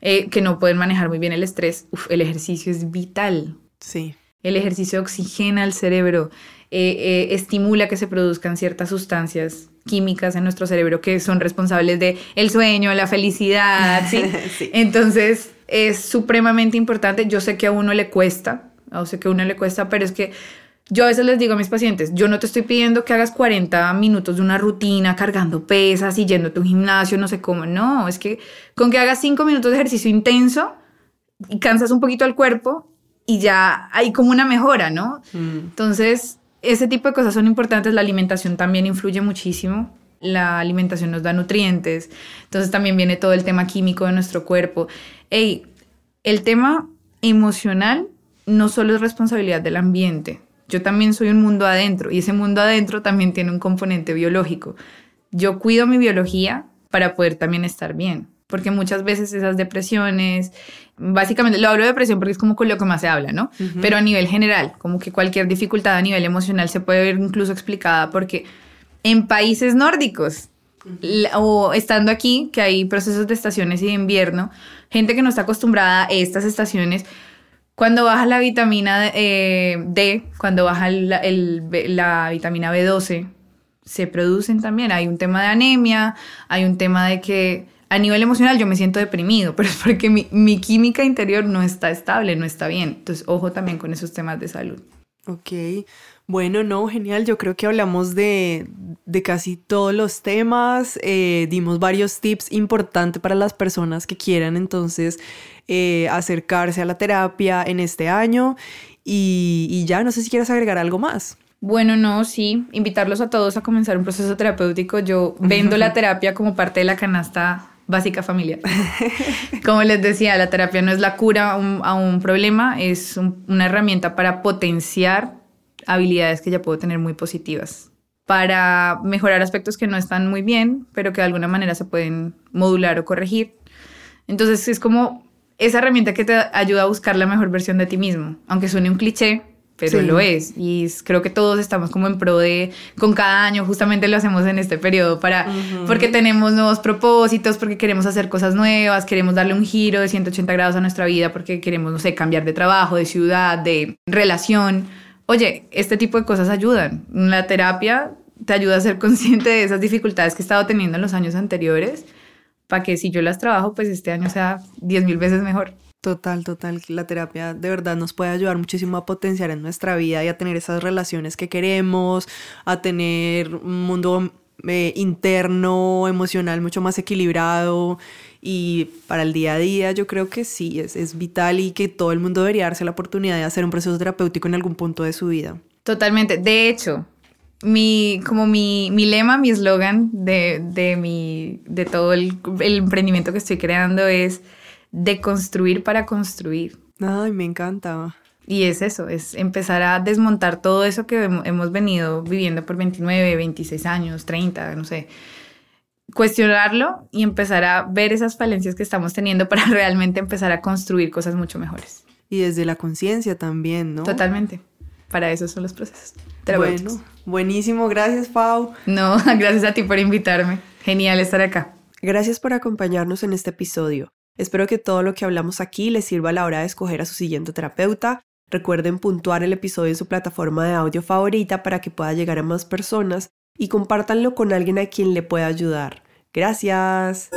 eh, que no pueden manejar muy bien el estrés, el ejercicio es vital. Sí. El ejercicio oxigena al cerebro, eh, estimula que se produzcan ciertas sustancias químicas en nuestro cerebro que son responsables de el sueño, la felicidad, ¿sí? sí. Entonces, es supremamente importante. Yo sé que a uno le cuesta, o sé que a uno le cuesta, pero es que yo a veces les digo a mis pacientes, yo no te estoy pidiendo que hagas 40 minutos de una rutina cargando pesas y yendo a un gimnasio, no sé cómo. No, es que con que hagas 5 minutos de ejercicio intenso y cansas un poquito al cuerpo y ya hay como una mejora, ¿no? Mm. Entonces, ese tipo de cosas son importantes. La alimentación también influye muchísimo. La alimentación nos da nutrientes. Entonces también viene todo el tema químico de nuestro cuerpo. Ey, el tema emocional no solo es responsabilidad del ambiente yo también soy un mundo adentro y ese mundo adentro también tiene un componente biológico. Yo cuido mi biología para poder también estar bien, porque muchas veces esas depresiones, básicamente lo hablo de depresión porque es como con lo que más se habla, ¿no? Pero a nivel general, como que cualquier dificultad a nivel emocional se puede ver incluso explicada porque en países nórdicos o estando aquí, que hay procesos de estaciones y de invierno, gente que no está acostumbrada a estas estaciones, cuando baja la vitamina eh, D, cuando baja la vitamina B12, se producen también. Hay un tema de anemia, hay un tema de que a nivel emocional yo me siento deprimido, pero es porque mi, mi química interior no está estable, no está bien. Entonces, ojo también con esos temas de salud. Ok, bueno, no, genial. Yo creo que hablamos de, de casi todos los temas, eh, dimos varios tips importantes para las personas que quieran entonces eh, acercarse a la terapia en este año y, y ya, no sé si quieres agregar algo más. Bueno, no, sí, invitarlos a todos a comenzar un proceso terapéutico. Yo vendo la terapia como parte de la canasta básica familiar. Como les decía, la terapia no es la cura a un, problema, es una herramienta para potenciar habilidades que ya puedo tener muy positivas, para mejorar aspectos que no están muy bien, pero que de alguna manera se pueden modular o corregir. Entonces es como esa herramienta que te ayuda a buscar la mejor versión de ti mismo, aunque suene un cliché, pero lo es. Y creo que todos estamos como en pro de, con cada año, justamente lo hacemos en este periodo, para, porque tenemos nuevos propósitos, porque queremos hacer cosas nuevas, queremos darle un giro de 180 grados a nuestra vida, porque queremos, no sé, cambiar de trabajo, de ciudad, de relación. Oye, este tipo de cosas ayudan. La terapia te ayuda a ser consciente de esas dificultades que he estado teniendo en los años anteriores, para que si yo las trabajo, pues este año sea 10 mil veces mejor. Total, total. La terapia de verdad nos puede ayudar muchísimo a potenciar en nuestra vida y a tener esas relaciones que queremos, a tener un mundo eh, interno, emocional mucho más equilibrado y para el día a día yo creo que sí, es, es vital y que todo el mundo debería darse la oportunidad de hacer un proceso terapéutico en algún punto de su vida. Totalmente. De hecho, mi, como mi, mi lema, mi eslogan de, de, mi, de todo el, el emprendimiento que estoy creando es de construir para construir. Ay, me encanta. Y es eso, es empezar a desmontar todo eso que hemos venido viviendo por 29, 26 años, 30, no sé. Cuestionarlo y empezar a ver esas falencias que estamos teniendo para realmente empezar a construir cosas mucho mejores. Y desde la conciencia también, ¿no? Totalmente. Para eso son los procesos. Bueno, buenísimo. Gracias, Pau. No, gracias a ti por invitarme. Genial estar acá. Gracias por acompañarnos en este episodio. Espero que todo lo que hablamos aquí les sirva a la hora de escoger a su siguiente terapeuta. Recuerden puntuar el episodio en su plataforma de audio favorita para que pueda llegar a más personas y compártanlo con alguien a quien le pueda ayudar. Gracias.